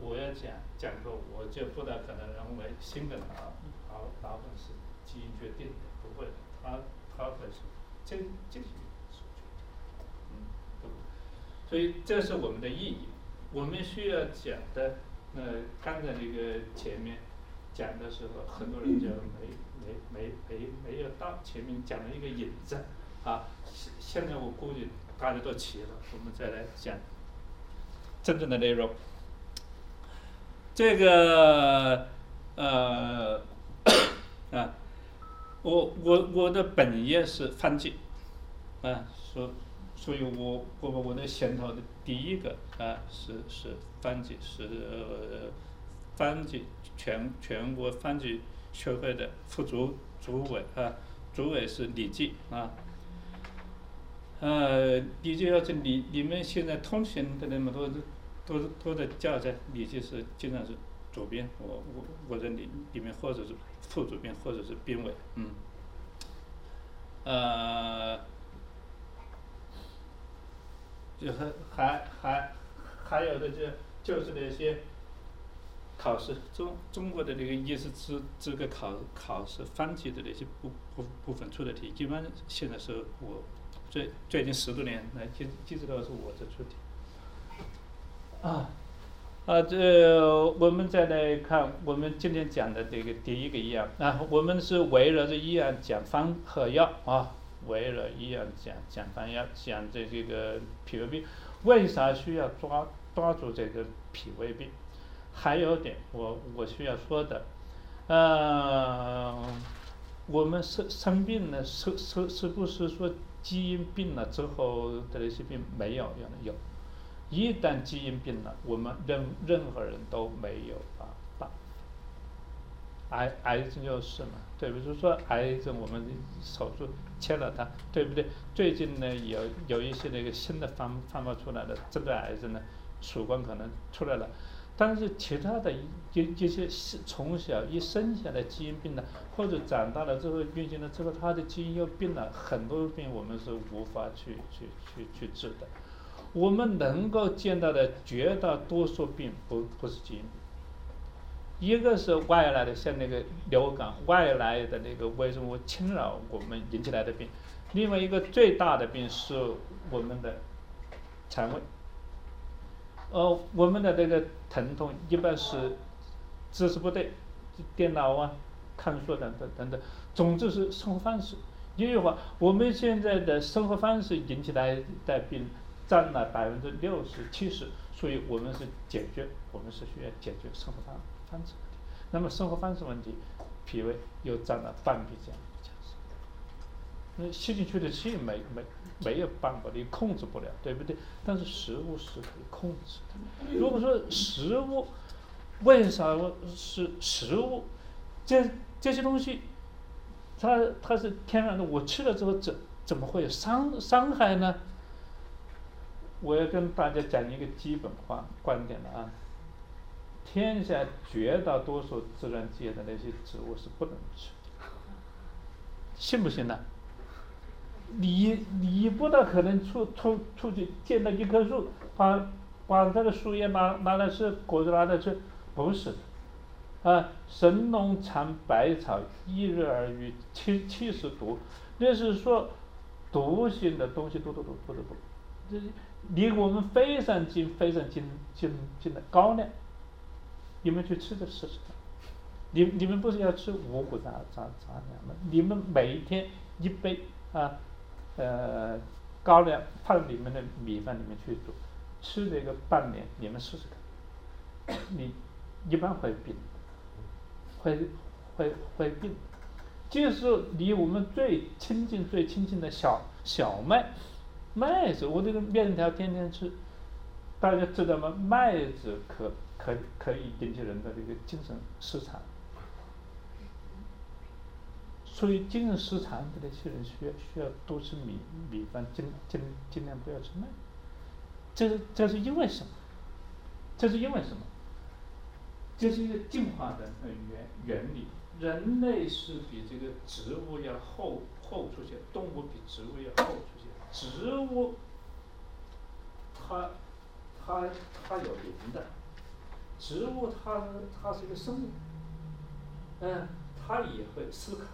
我要讲讲课，我就不大可能认为新的老老老本是基因决定的，不会的，他他本是这这些所决定，嗯，对所以这是我们的意义。我们需要讲的，那，刚才那个前面讲的时候，很多人就没没没没没有到前面讲了一个引子，啊，现现在我估计大家都齐了，我们再来讲真正的内容。这个呃 啊，我我我的本业是方剂，啊，所所以我我我的先头的第一个啊是是方剂是方剂全全国方剂学会的副主主委啊，主委是李记啊，呃，李记要是你你们现在通行的那么多。都是都在叫在，你就是经常是主编，我我我在里里面或者是副主编或者是编委，嗯，呃，就是还还还有的就就是那些考试中中国的那个医师资资格考考试方级的那些部部部分出的题，一般现在是我最最近十多年来基基本都是我在出题。啊，啊，这我们再来看我们今天讲的这个第一个医案啊，我们是围绕着医案讲方和药啊，围绕医案讲讲方药，讲这这个脾胃病，为啥需要抓抓住这个脾胃病？还有点我我需要说的，呃，我们生生病呢，是是是不是说基因病了之后的那些病没有？有有。一旦基因病了，我们任任何人都没有办法。癌癌症就是嘛，对不对？说癌症，我们手术切了它，对不对？最近呢，有有一些那个新的方方法出来了，针对癌症呢，曙光可能出来了。但是其他的一一些从小一生下来基因病了，或者长大了之后运行了之后，他的基因又病了，很多病我们是无法去去去去治的。我们能够见到的绝大多数病不不是基因，一个是外来的，像那个流感外来的那个微生物侵扰我们引起来的病，另外一个最大的病是我们的肠胃，呃，我们的这个疼痛一般是姿势不对，电脑啊、看书等等等等，总之是生活方式。一句话，我们现在的生活方式引起来的病。占了百分之六十七十，所以我们是解决，我们是需要解决生活方方式问题。那么生活方式问题，脾胃又占了半壁江山。那吸进去的气没没没有办法，你控制不了，对不对？但是食物是可以控制的。如果说食物，为啥是食物？这这些东西，它它是天然的，我吃了之后怎怎么会有伤伤害呢？我要跟大家讲一个基本话观点了啊，天下绝大多数自然界的那些植物是不能吃，信不信呢？你你不大可能出出出去见到一棵树，把把它的树叶拿拿来吃，果子拿来吃，不是。啊，神农尝百草，一日而语七七十毒，那是说毒性的东西多多多多多多，这离我们非常近非常近近近的高粱，你们去吃着试试看。你你们不是要吃五谷杂杂杂粮吗？你们每天一杯啊，呃，高粱放你们的米饭里面去煮，吃这个半年，你们试试看，你一般会病。会会会病，就是离我们最亲近、最亲近的小小麦，麦子，我这个面条天天吃，大家知道吗？麦子可可可以引起人的这个精神失常，所以精神失常的那些人需要需要多吃米米饭，尽尽尽量不要吃麦，这是这是因为什么？这是因为什么？这是一个进化的原原理，人类是比这个植物要后后出现，动物比植物要后出。植物，它它它有灵的，植物它它是一个生物，嗯，它也会思考。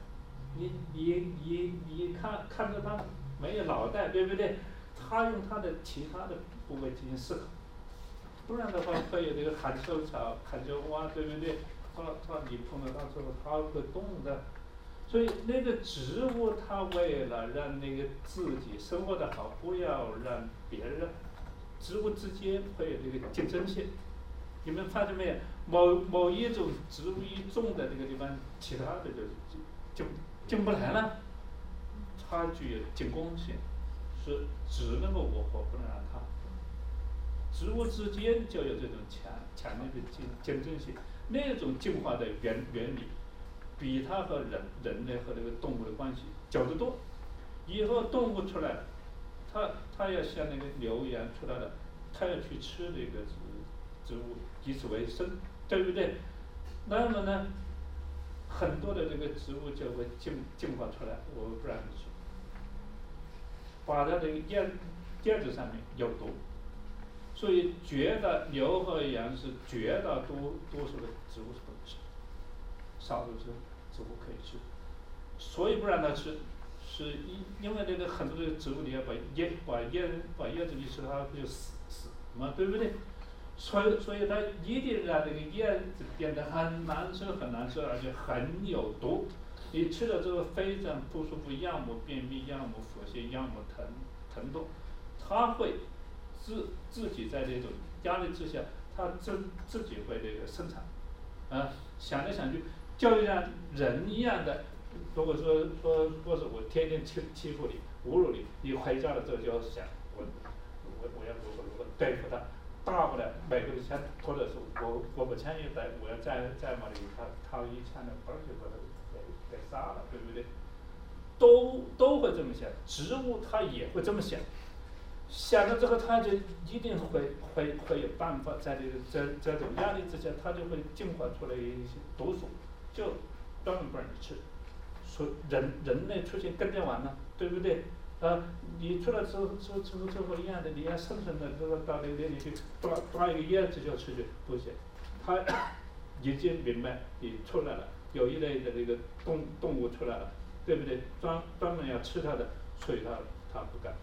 你你你你看看着它没有脑袋，对不对？它用它的其他的部位进行思考。不然的话，会有这个含羞草、含羞花，对不对？它它你碰到它之后，它会动的。所以那个植物，它为了让那个自己生活的好，不要让别人，植物之间会有这个竞争性。你们发现没有？某某一种植物一种在那个地方，其他的就就进不来了。它具有进攻性，是只能够我活，不能让它。植物之间就有这种强强烈的竞竞争性，那种进化的原原理，比它和人人类和那个动物的关系久得多。以后动物出来，它它要像那个牛一样出来了，它要去吃那个植植物，以此为生，对不对？那么呢，很多的这个植物就会进进化出来，我不让你吃，把它的叶叶子上面有毒。所以，绝大牛和羊是绝大多多数的植物是不能吃，少数植植物可以吃。所以不让它吃，是因因为那个很多的植物你要把叶把叶把叶子一吃，它不就死死嘛，对不对？所以所以它一定让那个叶子变得很难吃很难吃，而且很有毒。你吃了之后非常不舒服，要么便秘，要么腹泻，要么疼疼痛，它会。自自己在这种压力之下，它自自己会这个生产，啊，想来想去，就像人一样的。如果说说说是我天天欺欺负你、侮辱你，你回家了之后就要想我我我要如何如何对付他，大不了每个枪，或者是我我把枪一带，我要再再往里掏掏一枪的，嘣就把他给给杀了，对不对？都都会这么想，植物它也会这么想。想了之后，它就一定会会会有办法，在这个这这种压力之下，它就会进化出来一些毒素，就专门不让你吃。说人人类出现更加晚了，对不对？啊，你出来之后之后之后之后一样的，你要生存的这个到那那里去抓抓一个叶子就出去，不行。他 已经明白你出来了，有一类的那个动动物出来了，对不对？专专门要吃它的，所以他他不干。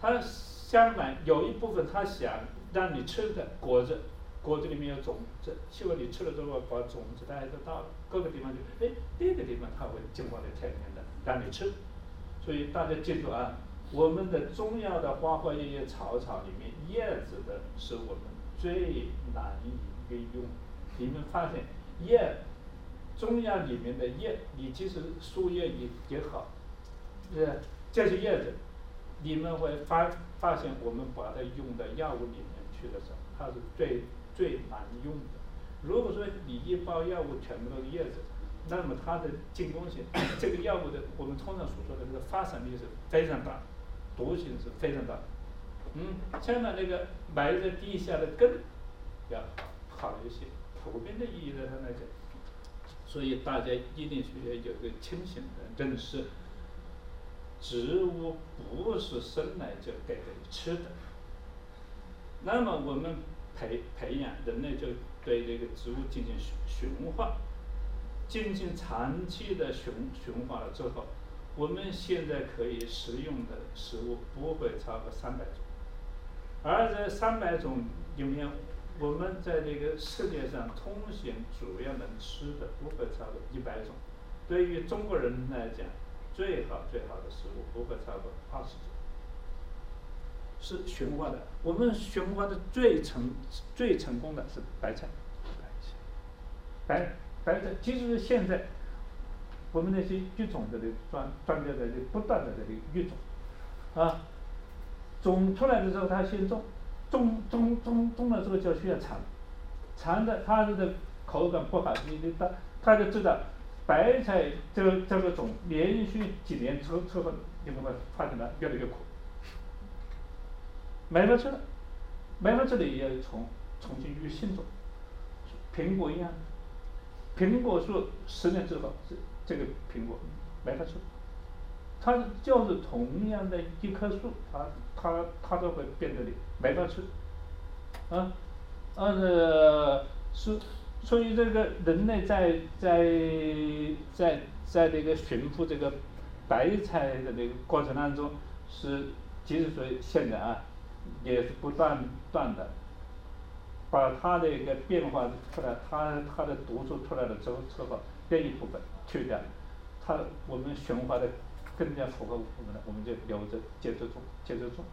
它相反，有一部分它想让你吃的果子，果子里面有种希望你吃了之后把种子带到各个地方去，哎，那个地方它会进化的天然的让你吃。所以大家记住啊，我们的中药的花花叶叶草草里面，叶子的是我们最难以运用。你们发现叶，中药里面的叶，你即使树叶也也好，是这些叶子。你们会发发现，我们把它用到药物里面去的时候，它是最最难用的。如果说你一包药物全部都是叶子，那么它的进攻性，这个药物的我们通常所说的这个发散力是非常大，毒性是非常大。嗯，相反那个埋在地下的根要好一些。普遍的意义上来讲，所以大家一定需要有个清醒的认识。植物不是生来就给人吃的。那么我们培培养人类就对这个植物进行驯驯化，进行长期的驯驯化了之后，我们现在可以食用的食物不会超过三百种，而这三百种里面，我们在这个世界上通行主要能吃的不会超过一百种。对于中国人来讲，最好最好的食物不会超过二十种。是悬挂的，我们悬挂的最成最成功的是白菜，白白菜，其实现在我们那些育种的的专专家在这不断的在这育种，啊，种出来的时候他先种，种种种种了之后就需要尝，尝的它的口感不好，你你他他就知道白菜这个这个种连续几年之之后，你会发现它越来越苦。没法吃了，没法吃了也要重重新育新种，苹果一样，苹果树十年之后，这这个苹果没法吃，它就是同样的一棵树，它它它都会变得没法吃，啊，呃是，所以这个人类在在在在这个驯服这个白菜的那个过程当中，是即使说现在啊。也是不断断的，把它的一个变化出来，它它的毒素出来了之后之后，这一部分去掉，它我们循环的更加符合我们的，我们就留着接着种接着种。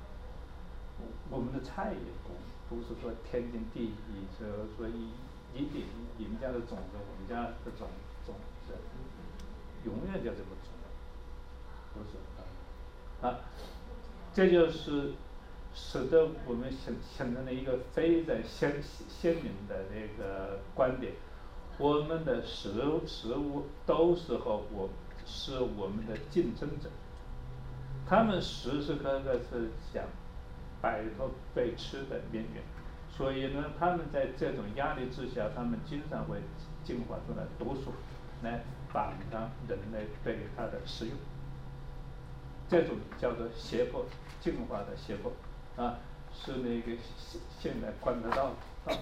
我们的菜也不不是说天经地义，就是说一一定人家的种子，我们家的种种子，永远就这么种，不是，啊，这就是。使得我们形形成了一个非常鲜鲜明的那个观点，我们的食食物都是和我是我们的竞争者，他们时时刻刻是想摆脱被吃的边缘，所以呢，他们在这种压力之下，他们经常会进化出来毒素来反抗人类对它的食用，这种叫做胁迫进化的胁迫。啊，是那个现现在观察到啊，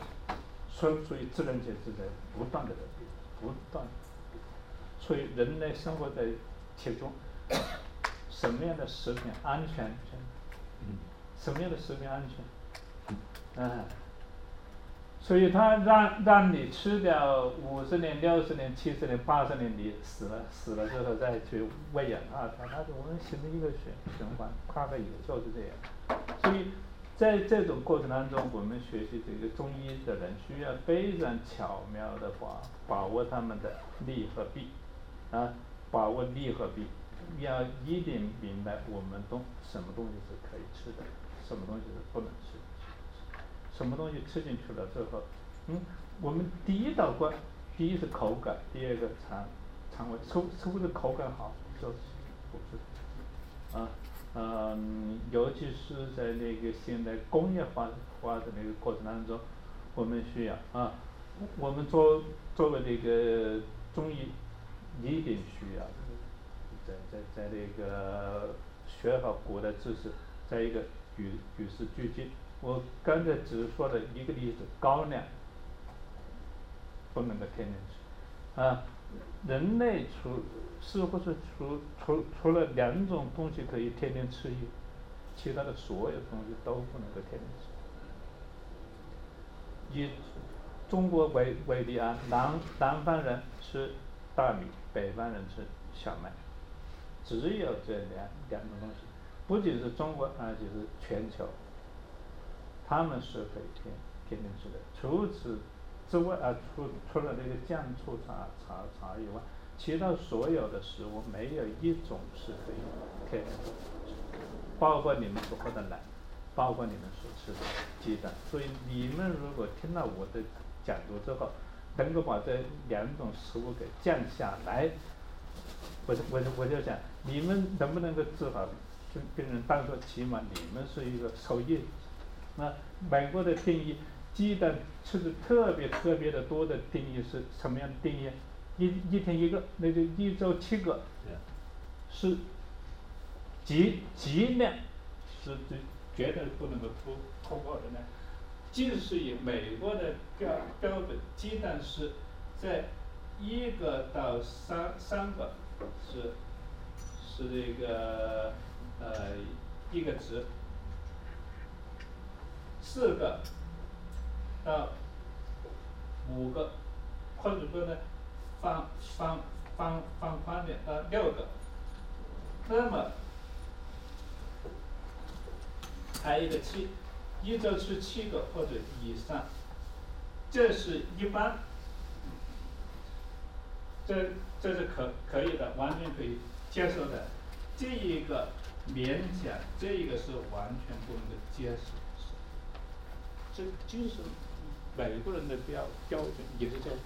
所所以自然界是在不断的在变，不断，所以人类生活在其中，什么样的食品安全？嗯，什么样的食品安全？嗯。所以他让让你吃掉五十年、六十年、七十年、八十年，你死了死了之后再去喂养它，它它我们形成一个循循环，跨个宇宙是这样。所以在这种过程当中，我们学习这个中医的人需要非常巧妙的把把握他们的利和弊，啊，把握利和弊，要一定明白我们东什么东西是可以吃的，什么东西是不能吃。什么东西吃进去了之后，嗯，我们第一道关，第一是口感，第二个肠肠胃，是是不是口感好，就是不是，啊，嗯，尤其是在那个现代工业化化的那个过程当中，我们需要啊，我们作作为那个中医，一定需要，在在在那个学好古代知识，在一个与与时俱进。我刚才只是说了一个例子，高粱不能够天天吃，啊，人类除似乎是除除除了两种东西可以天天吃，其他的所有东西都不能够天天吃。以中国为为例啊，南南方人吃大米，北方人吃小麦，只有这两两种东西，不仅是中国，而且是全球。他们是可以天天天吃的，除此之外啊，除除了这个酱醋茶茶茶以外，其他所有的食物没有一种是可以天天吃，包括你们所喝的奶，包括你们所吃的鸡蛋。所以你们如果听了我的讲座之后，能够把这两种食物给降下来，我我我就想，你们能不能够治好跟跟人当做起码你们是一个受益。那美国的定义，鸡蛋吃的特别特别的多的定义是什么样的定义？一一天一个，那就一周七个，是极极量是最绝对不能够突突破的呢。即使以美国的标标准，鸡蛋是在一个到三三个是是这个呃一个值，四个到五个，或者说呢放放放放宽点到六个，那么还有一个七。一周吃七个或者以上，这是一般，这这是可可以的，完全可以接受的。这一个勉强，这一个是完全不能够接受。这就是美国人的标标准，也是这样。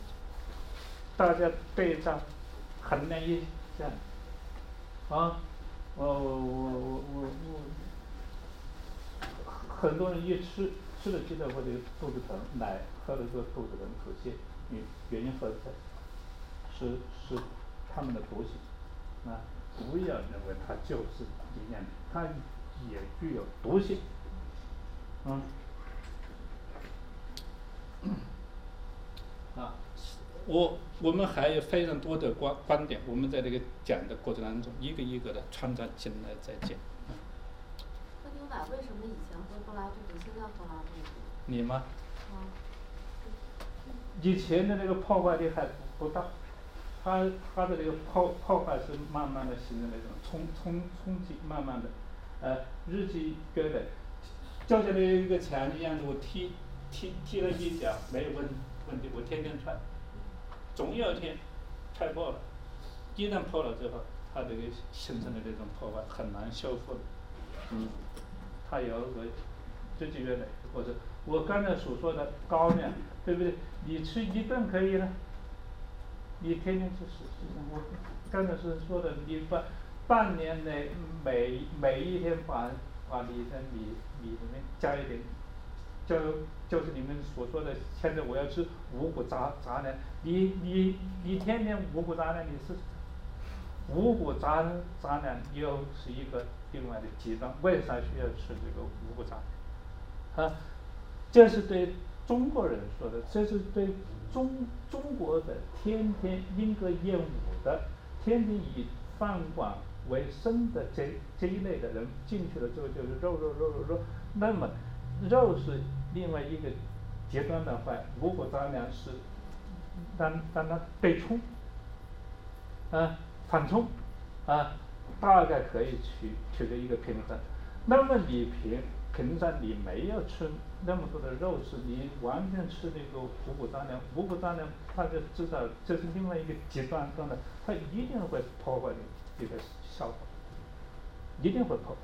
大家对照衡量一下，啊，我我我我我我。很多人一吃吃了鸡蛋或者肚子疼，奶喝了之后肚子疼腹泻，原原因何在？是是他们的毒性，啊，不要认为它就是营养，它也具有毒性，嗯，啊，我我们还有非常多的观观点，我们在这个讲的过程当中，一个一个的穿插进来再讲。为什么以前喝柏拉图比现在喝拉多？你吗？啊。以前的那个破坏力还不大，它它的这个破破坏是慢慢的形成那种冲冲冲击，慢慢的，呃，日积月累，就像那一个墙一样的，我踢踢踢了一脚没有问问题，我天天踹，总有一天踹破了，一旦破了之后，它这个形成的这种破坏很难修复的，嗯。它有个日积月累，或者我刚才所说的高粱，对不对？你吃一顿可以了，你天天吃是我刚才是说的，你半半年内每每一天把把你的米米里面加一点，就就是你们所说的，现在我要吃五谷杂杂粮，你你你天天五谷杂粮你是五谷杂杂粮又是一个。另外的极端，为啥需要吃这个五谷杂粮？啊，这是对中国人说的，这是对中中国的天天莺歌燕舞的，天天以饭馆为生的这这一类的人进去了之后就是肉肉肉肉肉，那么肉是另外一个极端的话，五谷杂粮是让让它对冲，啊，反冲，啊。大概可以取取得一个平衡。那么你平平常你没有吃那么多的肉食，你完全吃那个五谷杂粮，五谷杂粮它就知道这是另外一个极端端的，它一定会破坏你这个效果，一定会破。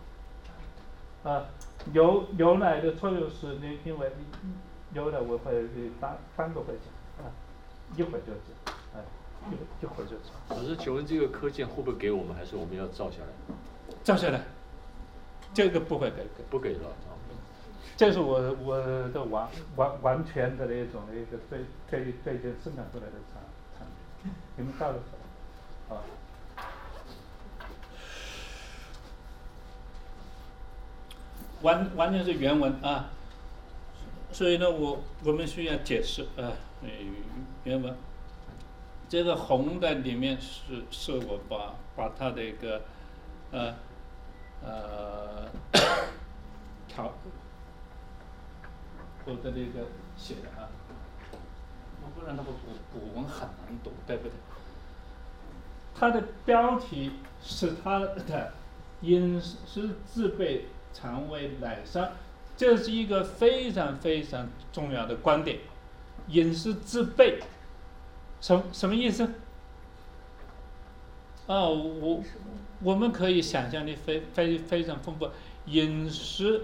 啊，牛牛奶的作用是你因为牛奶我会单单独会讲，啊，一会儿就讲，哎。一会儿就讲。老师，请问这个课件会不会给我们，还是我们要照下来？照下来，这个不会给，不给了。这是我我的完完完全的那种一个对对对件生产出来的产产品，你们照着说，啊。完完全是原文啊，所以呢，我我们需要解释啊，原文。这个红的里面是是我把把它的一个呃呃 条我的那个写的啊，不然那个古古文很难读，对不对？它的标题是它的饮食自备肠胃乃善，这是一个非常非常重要的观点，饮食自备。什什么意思？啊，我我们可以想象力非非非常丰富，饮食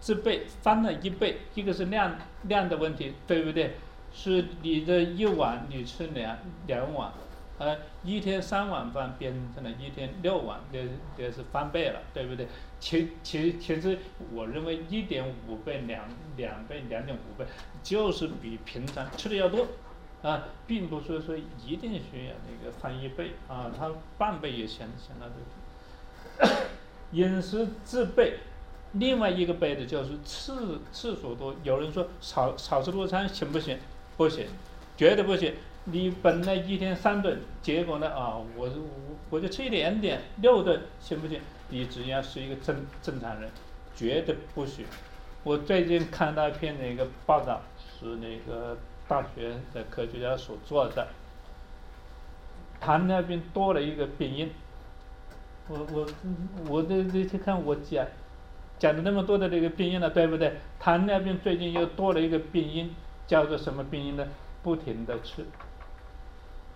自备翻了一倍，一个是量量的问题，对不对？是你的一碗你吃两两碗，呃，一天三碗饭变成了一天六碗，这这是翻倍了，对不对？其其其实我认为一点五倍、两两倍、两点五倍，就是比平常吃的要多。啊，并不是说一定需要那个翻一倍啊，它半倍也行，相当于。饮食自备，另外一个备的就是次次数多。有人说少少吃多餐行不行？不行，绝对不行。你本来一天三顿，结果呢啊，我我我就吃一点点，六顿行不行？你只要是一个正正常人，绝对不许。我最近看到一篇那个报道，是那个大学的科学家所做的，糖尿病多了一个病因。我我我这这去看我讲讲了那么多的这个病因了，对不对？糖尿病最近又多了一个病因，叫做什么病因呢？不停的吃，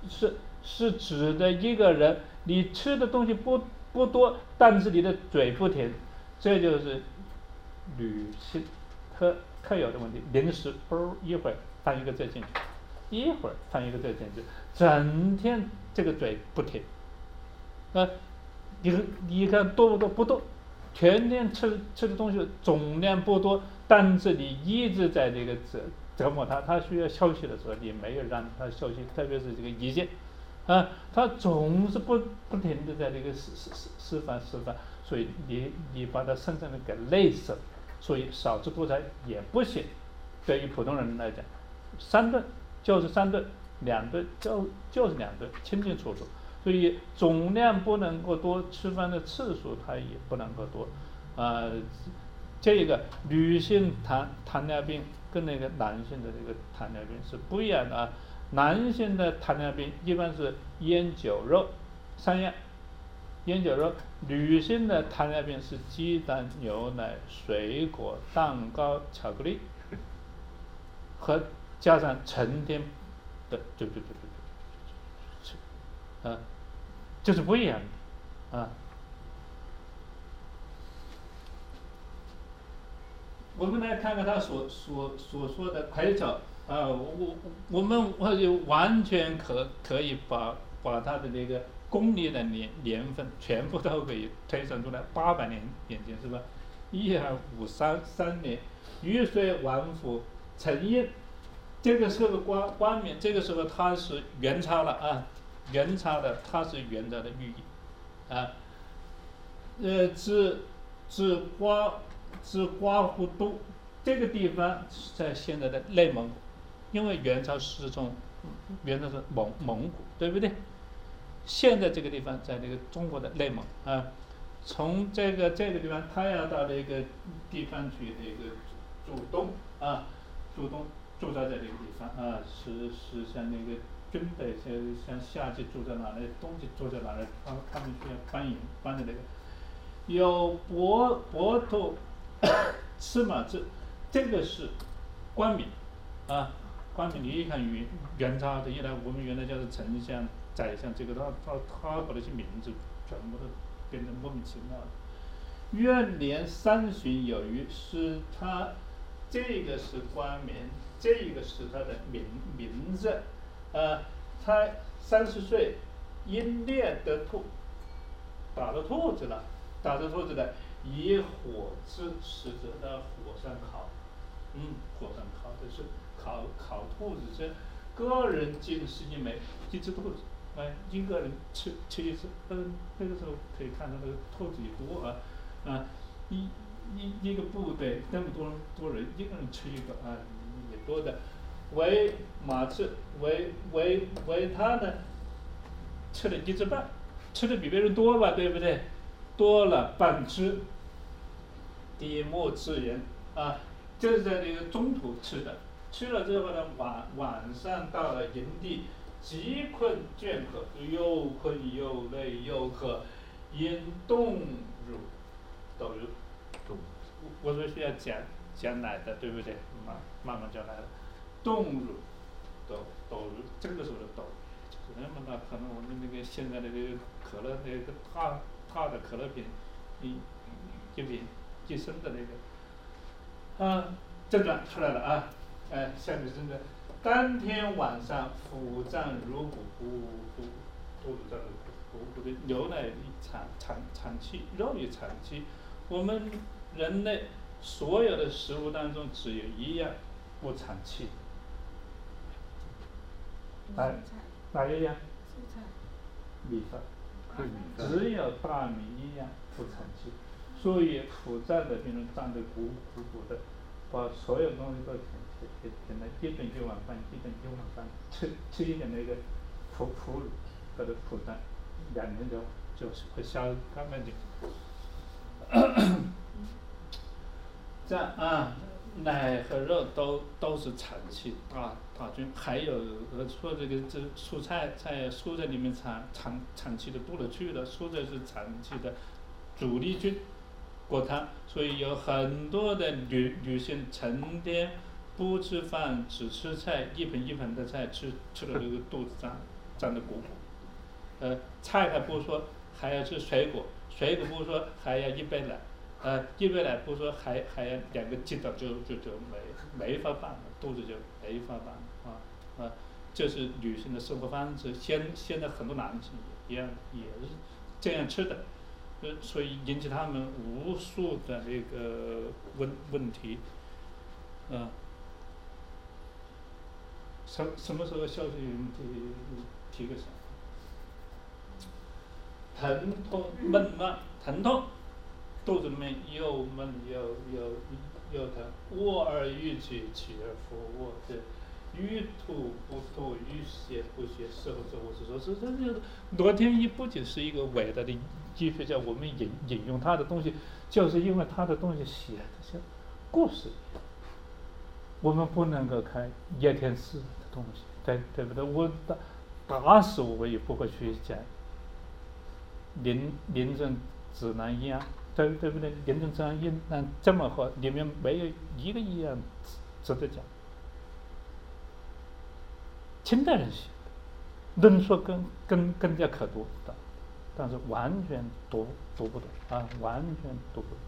是是指的一个人，你吃的东西不不多，但是你的嘴不停，这就是。女性特特有的问题，临时嘣一会儿放一个这进去，一会儿放一个这进去，整天这个嘴不停，啊，你你看多不多？不多，全天吃吃的东西总量不多，但是你一直在这个折折磨他，他需要休息的时候，你没有让他休息，特别是这个胰腺，啊，他总是不不停的在这个释释释释放释放，所以你你把他身上的给累死了。所以少吃多餐也不行，对于普通人来讲，三顿就是三顿，两顿就就是两顿，清清楚楚。所以总量不能够多，吃饭的次数它也不能够多。啊，这个女性糖糖尿病跟那个男性的这个糖尿病是不一样的啊。男性的糖尿病一般是烟酒肉三样。烟酒肉，女性的糖尿病是鸡蛋、牛奶、水果、蛋糕、巧克力，和加上成天的，对对对对对，啊，就是不一样的，啊。我们来看看他所所所说的快巧，啊，我我我们我就完全可可以把把他的那个。公历的年年份全部都可以推算出来，八百年年间是吧？一二五三三年，玉水王府陈印，这个是个官官名，这个时候它是元朝了啊，元朝的它是元朝的寓意，啊，呃，自自瓜自瓜湖都这个地方在现在的内蒙古，因为元朝是从元朝是蒙蒙古，对不对？现在这个地方在那个中国的内蒙啊，从这个这个地方，他要到那个地方去那个驻东啊，驻东驻扎在这个地方啊，是是像那个军队像像夏季住在哪里，冬季住在哪里，他他们需要搬营搬的那个，有博博头 司马志，这个是官名啊，官名你一看元元朝的，原来我们原来叫做丞相。宰相这个他他他把那些名字全部都变得莫名其妙了。元年三旬有余，是他这个是官名，这个是他的名名字。呃，他三十岁，因猎得兔，打了兔子了，打着兔子了，以火之使者到火上烤，嗯，火上烤的是烤烤兔子这个人进是一枚一只兔子。哎，一个人吃吃一次，嗯，那个时候可以看到那个兔子也多啊，啊，一一一个部队那么多多人，一个人吃一个啊，也多的。为马吃，为为为他呢，吃了一只半，吃的比别人多吧，对不对？多了半只。底末自言啊，就是在那个中途吃的，去了之后呢，晚晚上到了营地。饥困倦渴，又困又累又渴，因动乳，斗乳，冻我说需要讲讲奶的，对不对？慢慢慢讲来了，动乳，斗斗乳，这个时候的斗，那么大可能我们那个现在的这个可乐那个大大的可乐瓶，一一瓶一升的那个，啊，症状出来了啊，哎，下面真的。当天晚上腹胀如鼓，鼓鼓肚子胀得鼓鼓的，牛奶产产产气，肉也产气。我们人类所有的食物当中只有一样不产气，哪哪一样？米饭，只有大米一样不产气，所以腹胀的病人胀得鼓鼓鼓的，把所有东西都填填填填了，一顿一碗饭，一顿一碗饭，吃吃一点那个腐腐乳或者腹胀，两天就就是会消干干净。这样啊，奶和肉都都是产气大大军，还有和说这个这蔬菜在蔬菜里面产产产气的多了去了，蔬菜是产气的主力军，过汤，所以有很多的女女性成天不吃饭只吃菜，一盆一盆的菜吃吃的这个肚子胀胀得鼓鼓，呃菜还不说，还要吃水果，水果不说还要一杯奶。呃，一杯奶不说，还还要两个鸡蛋，就就就没没法办了，肚子就没法办了啊啊！这是女性的生活方式，现现在很多男性也一样，也是这样吃的，呃，所以引起他们无数的那个问问题，啊，什什么时候消息提提个啥？疼痛闷闷疼痛。肚子里面又闷又又又疼，卧而欲起，起而复卧，这欲吐不吐，欲泻不泻，是不是？我是说，这这这罗天一不仅是一个伟大的医学家，我们引引用他的东西，就是因为他的东西写的像故事一样。我们不能够看叶天士东西，对对不对？我打打死我也不会去讲临临症指南一样。对对不对？临终这样一那这么好，里面没有一个一样值得讲。清代人写的，论说更更更加可读的，但是完全读读不懂啊，完全读不懂。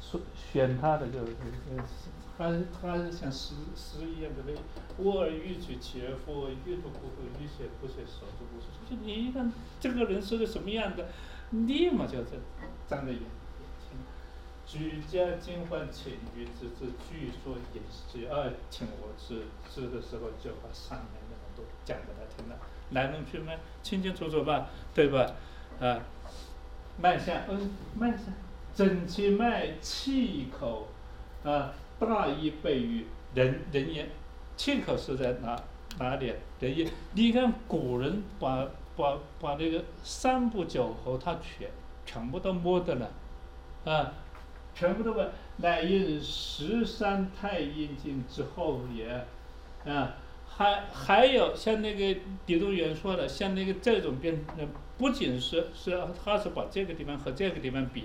说选他的就是呃，他他像诗诗一样的那卧而欲举，起而复，欲吐不吐，欲泻不泻，手足无措。就你一看这个人是个什么样的？立马就是站在眼眼前，举家惊唤请于之之，据说也是二请我吃吃的时候就把上面的都讲给他听了，来龙去脉清清楚楚吧，对吧？啊，脉象，嗯，脉象，诊其脉，气口，啊，大医备于人人言，气口是在哪哪里？人言，你看古人把。把把那个三部九侯，他全全部都摸的了，啊，全部都把乃因十三太阴经之后也，啊，还还有像那个李东垣说的，像那个这种病，不仅是是他是把这个地方和这个地方比，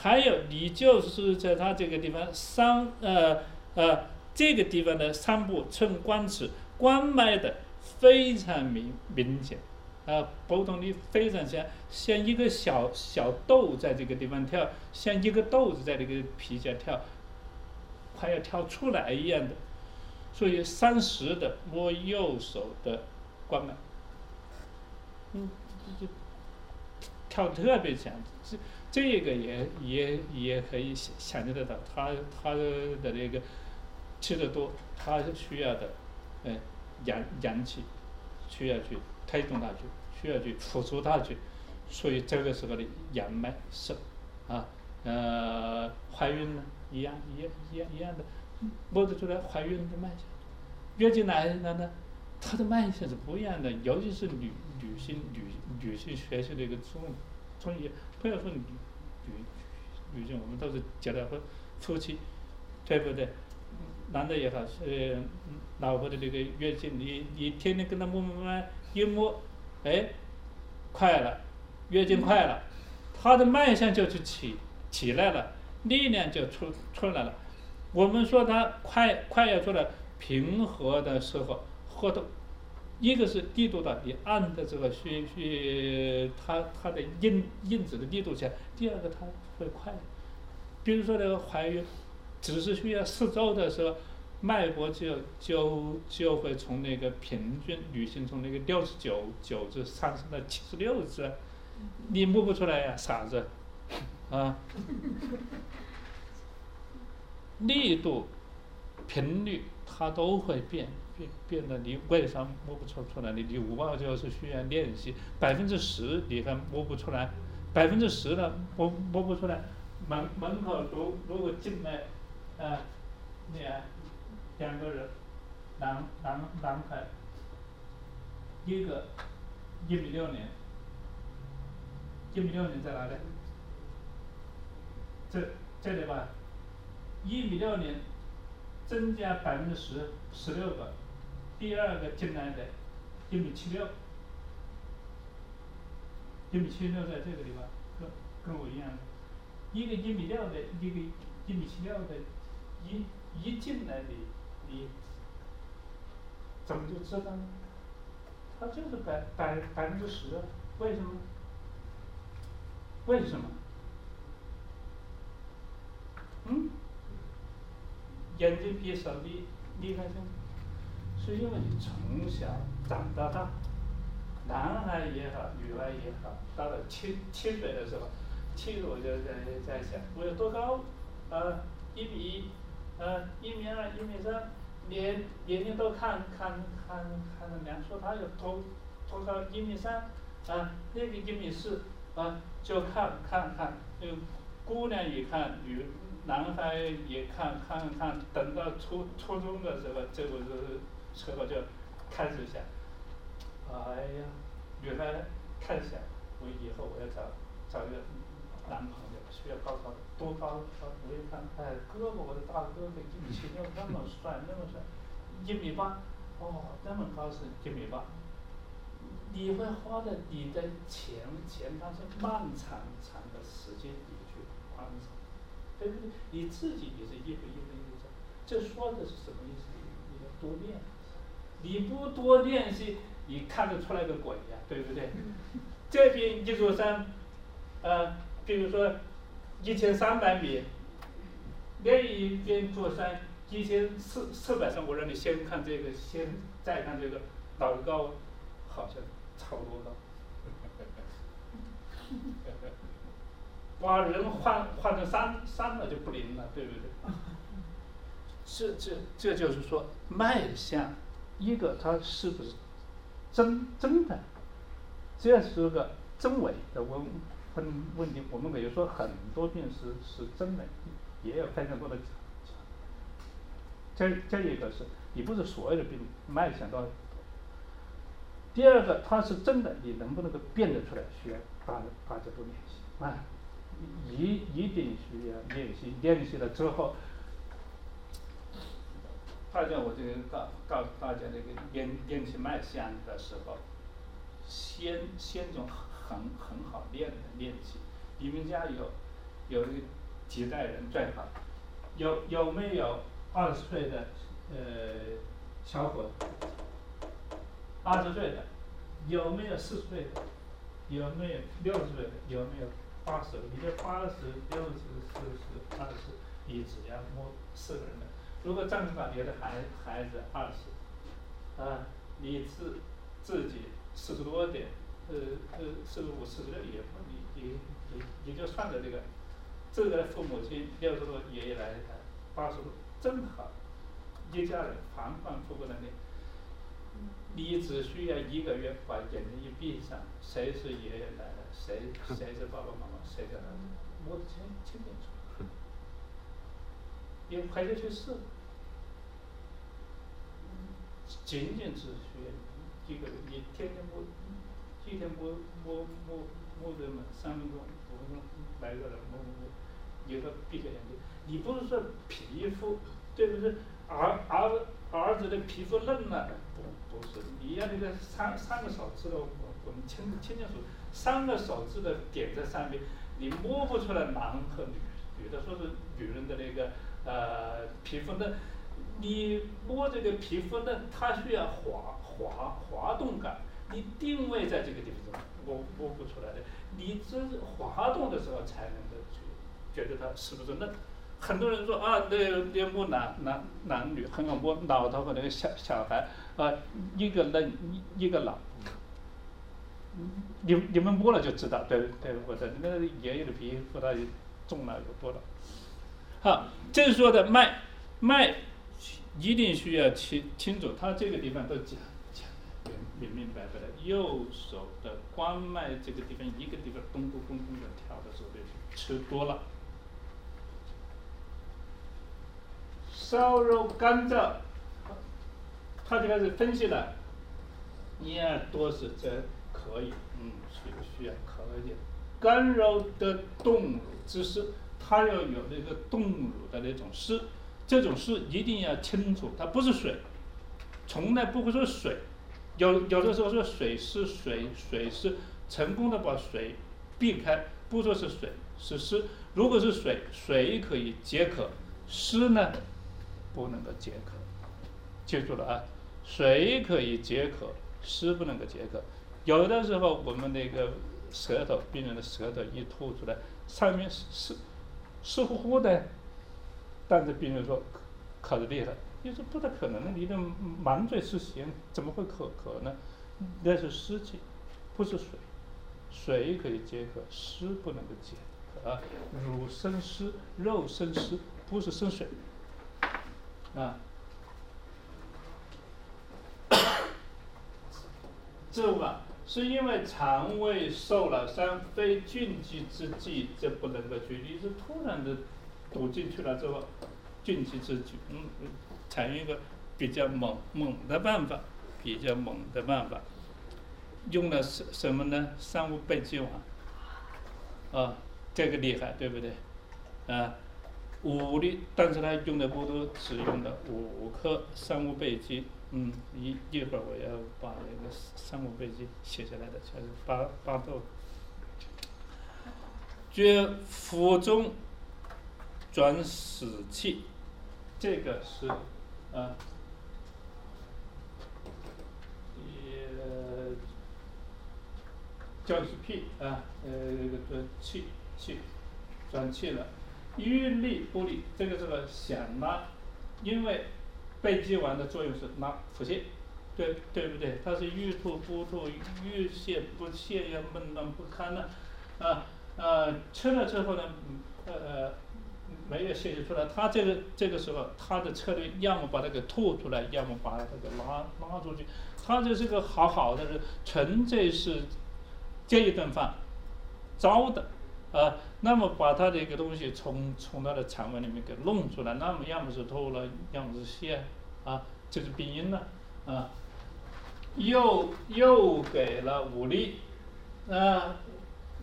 还有你就是在他这个地方三呃呃这个地方的三部寸关尺关脉的非常明明显。啊，波动力非常像，像一个小小豆在这个地方跳，像一个豆子在这个皮下跳，快要跳出来一样的。所以三十的摸右手的关脉，嗯，就跳特别强，这这个也也也可以想想象得到，他他的那个吃的多，他需要的，嗯，阳阳气需要去推动他去。需要去辅助他去，所以这个时候的阳脉盛，啊，呃，怀孕呢一样一样一样一样的，摸得出来怀孕的脉象，月经来了呢，它的脉象是不一样的，尤其是女女性女女性学习的一个中中医，不要说女女女性，我们都是结了婚夫妻，对不对？男的也好，是老婆的这个月经，你你天天跟他摸摸摸，一摸。哎，快了，月经快了，他的脉象就去起起来了，力量就出出来了。我们说他快快要出来，平和的时候，或者一个是力度大，你按的这个需需，它它的印印子的力度强；第二个它会快。比如说那个怀孕，只是需要四周的时候。脉搏就就就会从那个平均女性从那个六十九九字上升到七十六字，你摸不出来呀，傻子，啊，力度、频率它都会变变得你外伤摸不出出来？你你五报就是需要练习，百分之十你还摸不出来，百分之十的摸摸不出来。门门口如如果进来，啊，两两个人，男男男孩，一个一米六零，一米六零在哪里？这这里吧，一米六零，增加百分之十，十六个，第二个进来的，一米七六，一米七六在这个地方，跟跟我一样的，一个一米六的，一个一米七六的，一一进来的你怎么就知道呢？他就是百百百分之十，为什么？为什么？嗯？眼睛比手厉厉害些，是因为你从小长到大，男孩也好，女孩也好，到了七七岁的时候，七岁我就在在想，我有多高？呃，一米一，呃，一米二，一米三，连年龄都看看看看着量，说他有多多高？一米三，啊，那个一米四，啊，就看看看，就姑娘一看女。男孩也看看看，等到初初中的时候，这不是时候就开始想，哎呀，女孩开始想，我以后我要找找一个男朋友，需要高高的，多高？我一看，哎，胳膊，我的大哥哥一米七六，那么帅，那么帅，一米八，哦，那么高是一米八，你会花的你的钱钱，它是漫长长的时间你去观察。对不对？你自己也是一步一步一步走，这说的是什么意思？你要多练，你不多练习，你看得出来个鬼呀，对不对？这边一座山，呃，比如说一千三百米，另一边座山一千四四百三，我让你先看这个，先再看这个，哪个高？好像差不多高。把人换换成山山了就不灵了，对不对？这这这就是说脉象，一个它是不是真真的？这是个真伪的问问问题。我们比如说很多病是是真的，也有非常多的假。这这一个是你不是所有的病脉象都。第二个它是真的，你能不能够辨得出来？需要大大家都联系啊。一一定需要练习，练习了之后，大家我就告告诉大家，这个练练起脉象的时候，先先从很很好练的练起。你们家有有几代人最好？有有没有二十岁的呃小伙？二十岁的？有没有四十岁的？有没有六十岁的？有没有？八十，你这八十、六十、四十、二十，你只要摸四个人的。如果正好你的孩孩子二十，啊，你自自己四十多点，呃呃，四十五、四十六也你你你你就算着这个，这个父母亲六十多爷爷奶奶八十多，正好一家人反反复复的练。你只需要一个月把眼睛一闭上，谁是爷爷奶奶，谁谁是爸爸妈妈，谁在哪里，摸得清清清楚。你回去去试，仅仅只学一个，你天天摸，一天摸摸摸摸这么三分钟、五分钟，来个人摸摸摸，你说闭着眼睛，你不是说皮肤，对不对？儿儿儿子的皮肤嫩了。不不是，你要那个三三个手指头，我我们清清清楚，三个手指的点在上面，你摸不出来男和女，女的说是女人的那个呃皮肤嫩，你摸这个皮肤嫩，它需要滑滑滑动感，你定位在这个地方摸摸不出来的，你这是滑动的时候才能够去觉得它是不是嫩。很多人说啊，那那摸男男男女很好摸，老头和那个小小孩啊，一个嫩一个老，你你们摸了就知道，对对，我的那爷爷的皮肤到底重了有多少？好，这是说的脉脉，一定需要清清楚，他这个地方都讲讲得明明明白白的。右手的关脉这个地方，一个地方咚咚咚咚的跳的时候，就吃多了。烧肉干燥，他就开始分析了，一二多是这可以，嗯，需需要可以。干肉的动乳之湿，它要有那个动乳的那种湿，这种湿一定要清楚，它不是水，从来不会说水，有有的时候说水是水，水是成功的把水避开，不说是水是湿，如果是水，水可以解渴，湿呢？不能够解渴，记住了啊！水可以解渴，湿不能够解渴。有的时候我们那个舌头，病人的舌头一吐出来，上面是湿湿乎乎的，但是病人说渴的厉害，你说不太可能的，你的满嘴是血，怎么会渴渴呢？那是湿气，不是水。水可以解渴，湿不能够解渴。乳生湿，肉生湿，不是生水。啊，这吧，是因为肠胃受了伤，非菌疾之剂，这不能够去。你是突然的堵进去了之后，菌疾之剂，嗯，采用一个比较猛猛的办法，比较猛的办法，用的是什么呢？三五倍剂丸，啊，这个厉害，对不对？啊。五粒，但是它用的不多，只用了五颗三五倍剂。嗯，一一会儿我要把那个三五倍剂写下来的，全是八八豆。觉腹中转死气，这个是啊，也叫是屁啊，呃，这个气气转气了。欲利不利，这个这个想拉，因为背肌丸的作用是拉腹泻，对对不对？它是欲吐不吐，欲泻不泻，要闷闷不堪呢，啊啊，吃了之后呢，呃，没有泄气出来，他这个这个时候他的策略要么把它给吐出来，要么把它给拉拉出去，他这是个好好的是纯粹是这一顿饭糟的。啊，那么把他的一个东西从从他的肠胃里面给弄出来，那么要么是吐了，要么是泻，啊，这是病因了，啊，又又给了五粒，啊，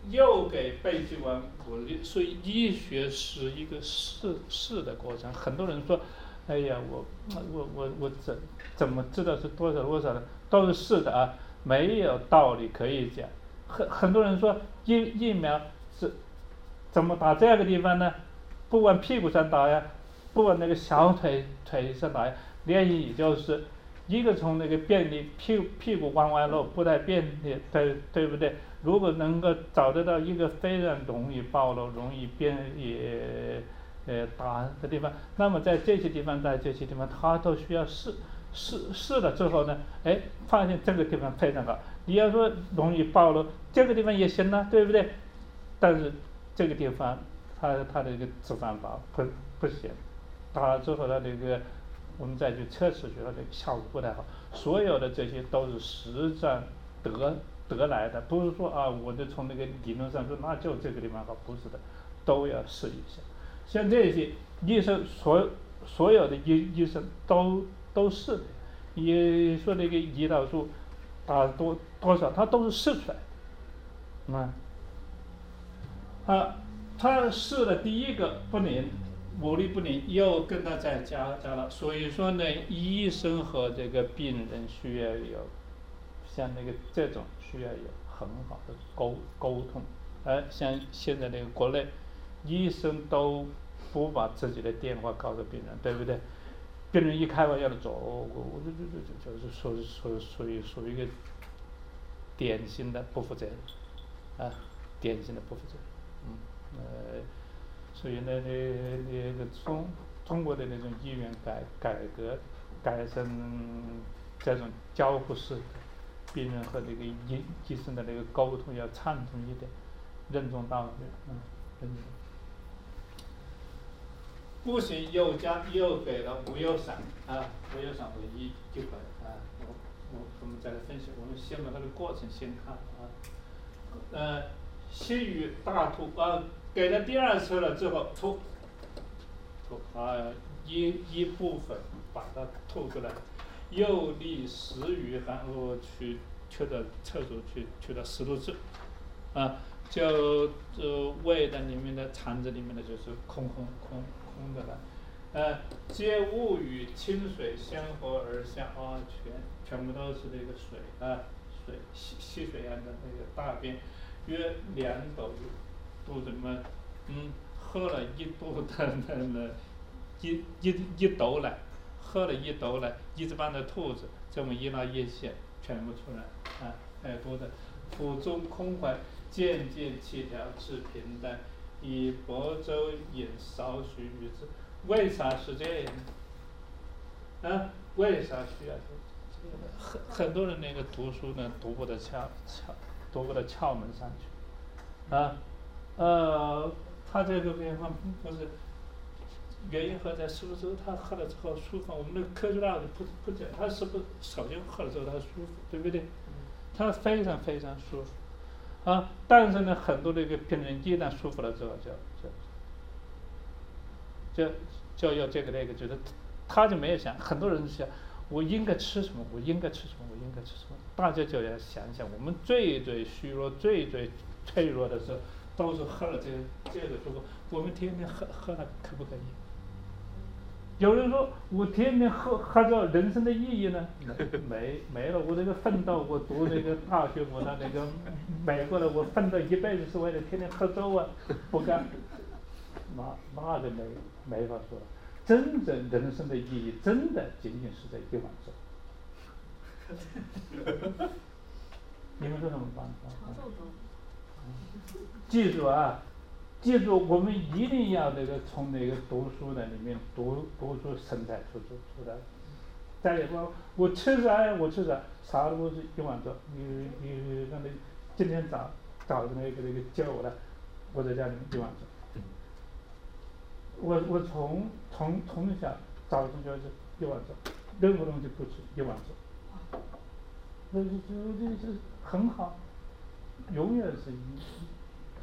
又给背剂丸五粒，所以医学是一个试试的过程。很多人说，哎呀，我我我我怎怎么知道是多少多少的？都是试的啊，没有道理可以讲。很很多人说疫疫苗。怎么打这个地方呢？不往屁股上打呀，不往那个小腿腿上打呀。建议就是，一个从那个便利屁屁股弯弯路不太便利，对对不对？如果能够找得到一个非常容易暴露、容易便也呃打的地方，那么在这些地方，在这些地方，他都需要试试试了之后呢，哎，发现这个地方非常好。你要说容易暴露，这个地方也行呢，对不对？但是这个地方，它它的一个脂肪包不不行，打了之后它这个，我们再去测试，觉得这个效果不太好。所有的这些都是实战得得来的，不是说啊，我就从那个理论上说，那就这个地方好，不是的，都要试一下。像这些医生，所所有的医医生都都是的。你说那个胰岛素打多多少，他都是试出来的，啊。啊，他试了第一个不灵，五力不灵，又跟他再加加了。所以说呢，医生和这个病人需要有像那个这种需要有很好的沟沟通。而像现在那个国内，医生都不把自己的电话告诉病人，对不对？病人一开玩笑的走，我我就就就就就是属属属于属于一个典型的不负责任，啊，典型的不负责任。嗯呃，所以呢，那那个中中国的那种医院改改革，改成这种交互式，病人和那个医医生的那个沟通要畅通一点，任重道远，嗯，任重。不行，又加又给了无忧散啊，无忧散为一一回啊，我我我们再来分析，我们先把它的过程先看啊，呃，先于大吐啊，给了第二次了之后吐，吐啊一一部分把它吐出来，又立十余然后去去到厕所去去到十多次，啊，就就胃的里面的肠子里面的就是空空空。空的了，呃，皆物与清水相合而下啊，全全部都是那个水啊，水吸吸水样的那个大便，约两斗肚子里面，嗯，喝了一肚的那那一一一斗奶，喝了一斗奶，一只半的兔子，这么一拉一线，全部出来啊，还有多的，腹中空怀，渐渐气调至平淡。以薄粥饮少许与之，为啥是这样？啊，为啥需要这？很很多人那个读书呢，读不得窍窍，读不得窍门上去。啊，呃，他这个地方不是原因何在？是不是他喝了之后舒服？我们的科学大不不讲，他是不是首先喝了之后他舒服，对不对？他非常非常舒服。啊，但是呢，很多的一个病人一旦舒服了之后，就就就就要这个那个，觉得他就没有想，很多人想我应该吃什么，我应该吃什么，我应该吃什么，大家就要想想，我们最最虚弱、最最脆弱的时候，都是喝了这个这个之后，我们天天喝喝了，可不可以？有人说我天天喝喝着人生的意义呢？没没了，我这个奋斗，我读那个大学，我到那个美国的，我奋斗一辈子是为了天天喝粥啊，不干，那那就没没法说了。真正人生的意义，真的仅仅是在一碗粥。你们说怎么办？记住啊！记住，我们一定要那个从那个读书的里面读读出生产出出出来。再一个，我吃啥呀？我吃啥？啥都是一碗粥。你你那那今天早早的那个那个叫我了，我在家里面一碗粥。我我从从从小早晨就是一碗粥，任何东西不吃一碗粥。那就就就就很好，永远是一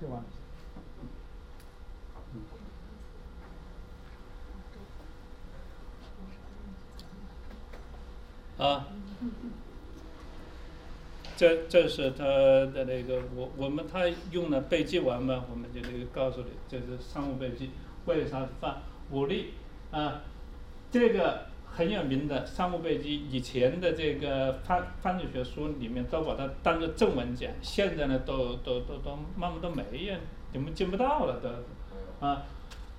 一碗粥。啊，这这是他的那个我我们他用了背记完嘛，我们就那个告诉你，这是商务背记，为啥犯武力啊？这个很有名的商务背记，以前的这个犯犯罪学书里面都把它当做正文讲，现在呢都都都都慢慢都没有，你们见不到了都，啊。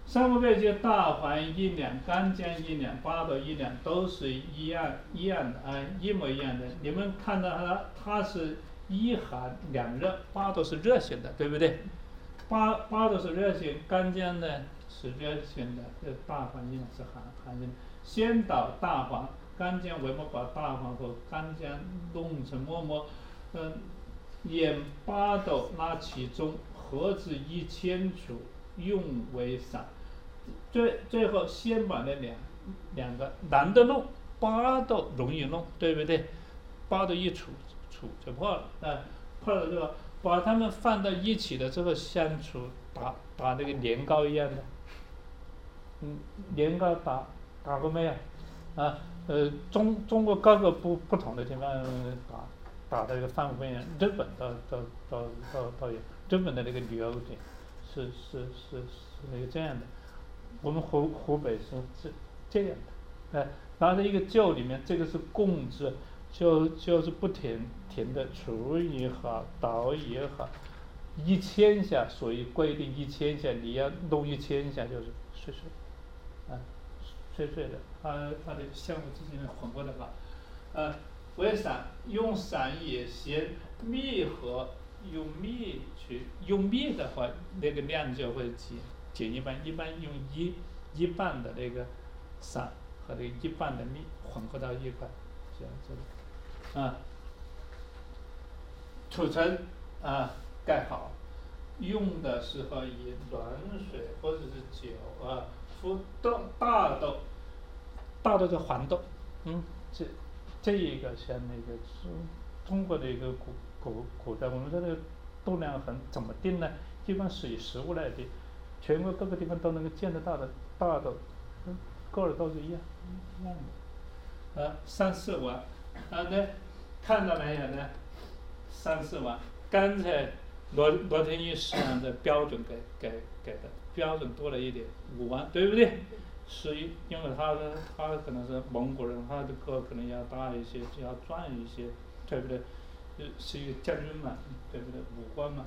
三五倍就大环一两，干姜一两，八斗一两，都是一样一样的啊，一模一样的。你们看到它，它是一寒两热，八斗是热性的，对不对？八八斗是热性，干姜呢是热性的，这大黄一两是寒寒性。先捣大黄，干姜为末，把大黄和干姜弄成沫沫，嗯，沿八斗拉其中，合至一千煮，用为散。最最后先把那两两个难的弄，八斗容易弄，对不对？八斗一杵杵就破了，啊，破了之后把它们放到一起的之后相处打打那个年糕一样的，嗯，年糕打打过没有？啊，呃，中中国各个不不同的地方打打的这个范围，日本都都都都都有，日本的那个旅游点是是是是那个这样的。我们湖湖北是这这样的，哎，拿着一个臼里面，这个是共字，就就是不停停的厨也好，倒也好，一千下，所以规定一千下，你要弄一千下就是碎碎，啊，碎碎的，它它的相互之间混合的话，呃，为啥用散也先密和，用密去用密的话，那个量就会减。减一半，一般用一一半的那个散和那一半的蜜混合到一块，这样子，啊，储存啊盖好，用的时候以暖水或者是酒啊福豆大豆，大豆叫黄豆，嗯，这这一个像那个中中国的一个古古古代，我们说这个度量衡怎么定呢？一般是以实物来定，全国各个地方都能够见得到的大豆，嗯，个儿都是一样。一样的，啊，三四万，啊对，看到没有呢？三四万，刚才罗罗天一是按照标准给给给的，标准多了一点，五万，对不对？是因因为他的他可能是蒙古人，他的歌可能要大一些，就要壮一些，对不对？呃，是一个将军嘛，对不对？武官嘛，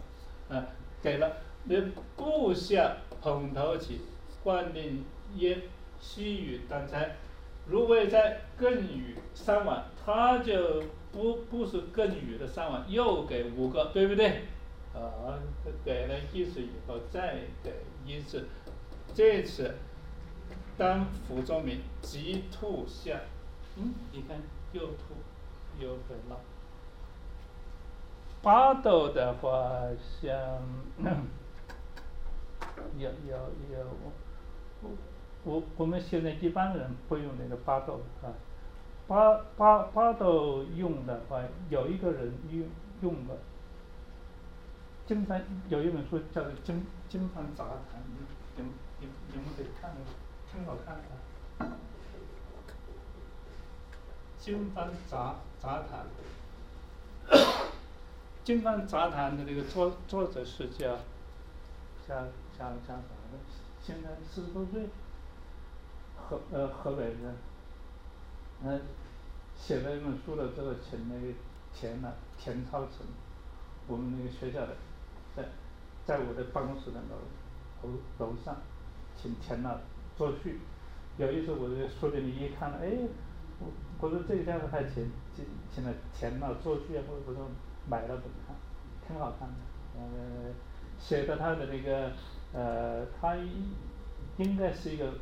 啊，给了。那故乡蓬头起，冠令燕，西域当差。如为在更雨三碗，他就不不是更雨的三碗，又给五个，对不对？啊，给了一次以后再给一次，这次当辅助名即吐下，嗯，你看又吐又回了。八斗的话，像有有有，我我我们现在一般人不用那个八斗啊，八八八斗用的话，有一个人用用了。经常有一本书叫做《经经幡杂谈》，你你你你们可以看看，挺好看的啊。经幡杂杂谈，经幡杂谈的那个作作者是叫叫叫叫啥的？现在四十多岁，河呃河北人，嗯，写了一本书了之后，请那个钱呢田超成，我们那个学校的。在，我的办公室的楼楼楼上，请钱了作序。有一次我在书店里一看，哎，我我说这个家伙还请请请了钱了作序，我我说买了本看，挺好看的。呃，写的他的那个呃，他应该是一个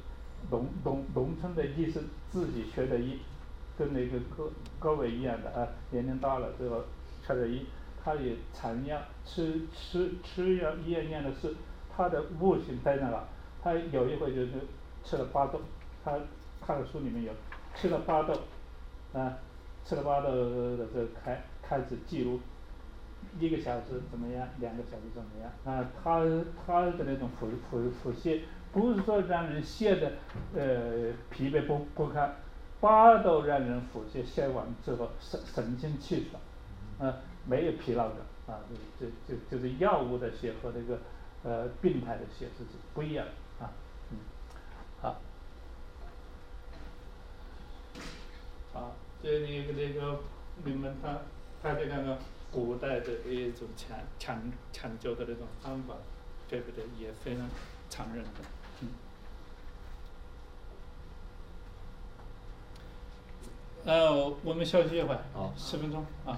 农农农村的医生，自己学的医，跟那个各各位一样的啊，年龄大了之后学的医。他也常要吃吃吃药医院念的是他的悟性在那了，他有一回就是吃了巴豆，他他的书里面有吃了巴豆，啊，吃了巴豆的时候开开始记录，一个小时怎么样，两个小时怎么样，啊，他他的那种腹腹腹泻，不是说让人泻的呃疲惫不不堪，巴豆让人腹泻泻完之后神神清气爽，啊。没有疲劳感啊，就就就是药物的血和那个呃病态的血是不一样啊，嗯，好，好，这那个那个你们他他的那个古代的一种抢抢抢救的那种方法，对不对？也非常残忍的，嗯。呃，我们休息一会儿，十分钟啊。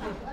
还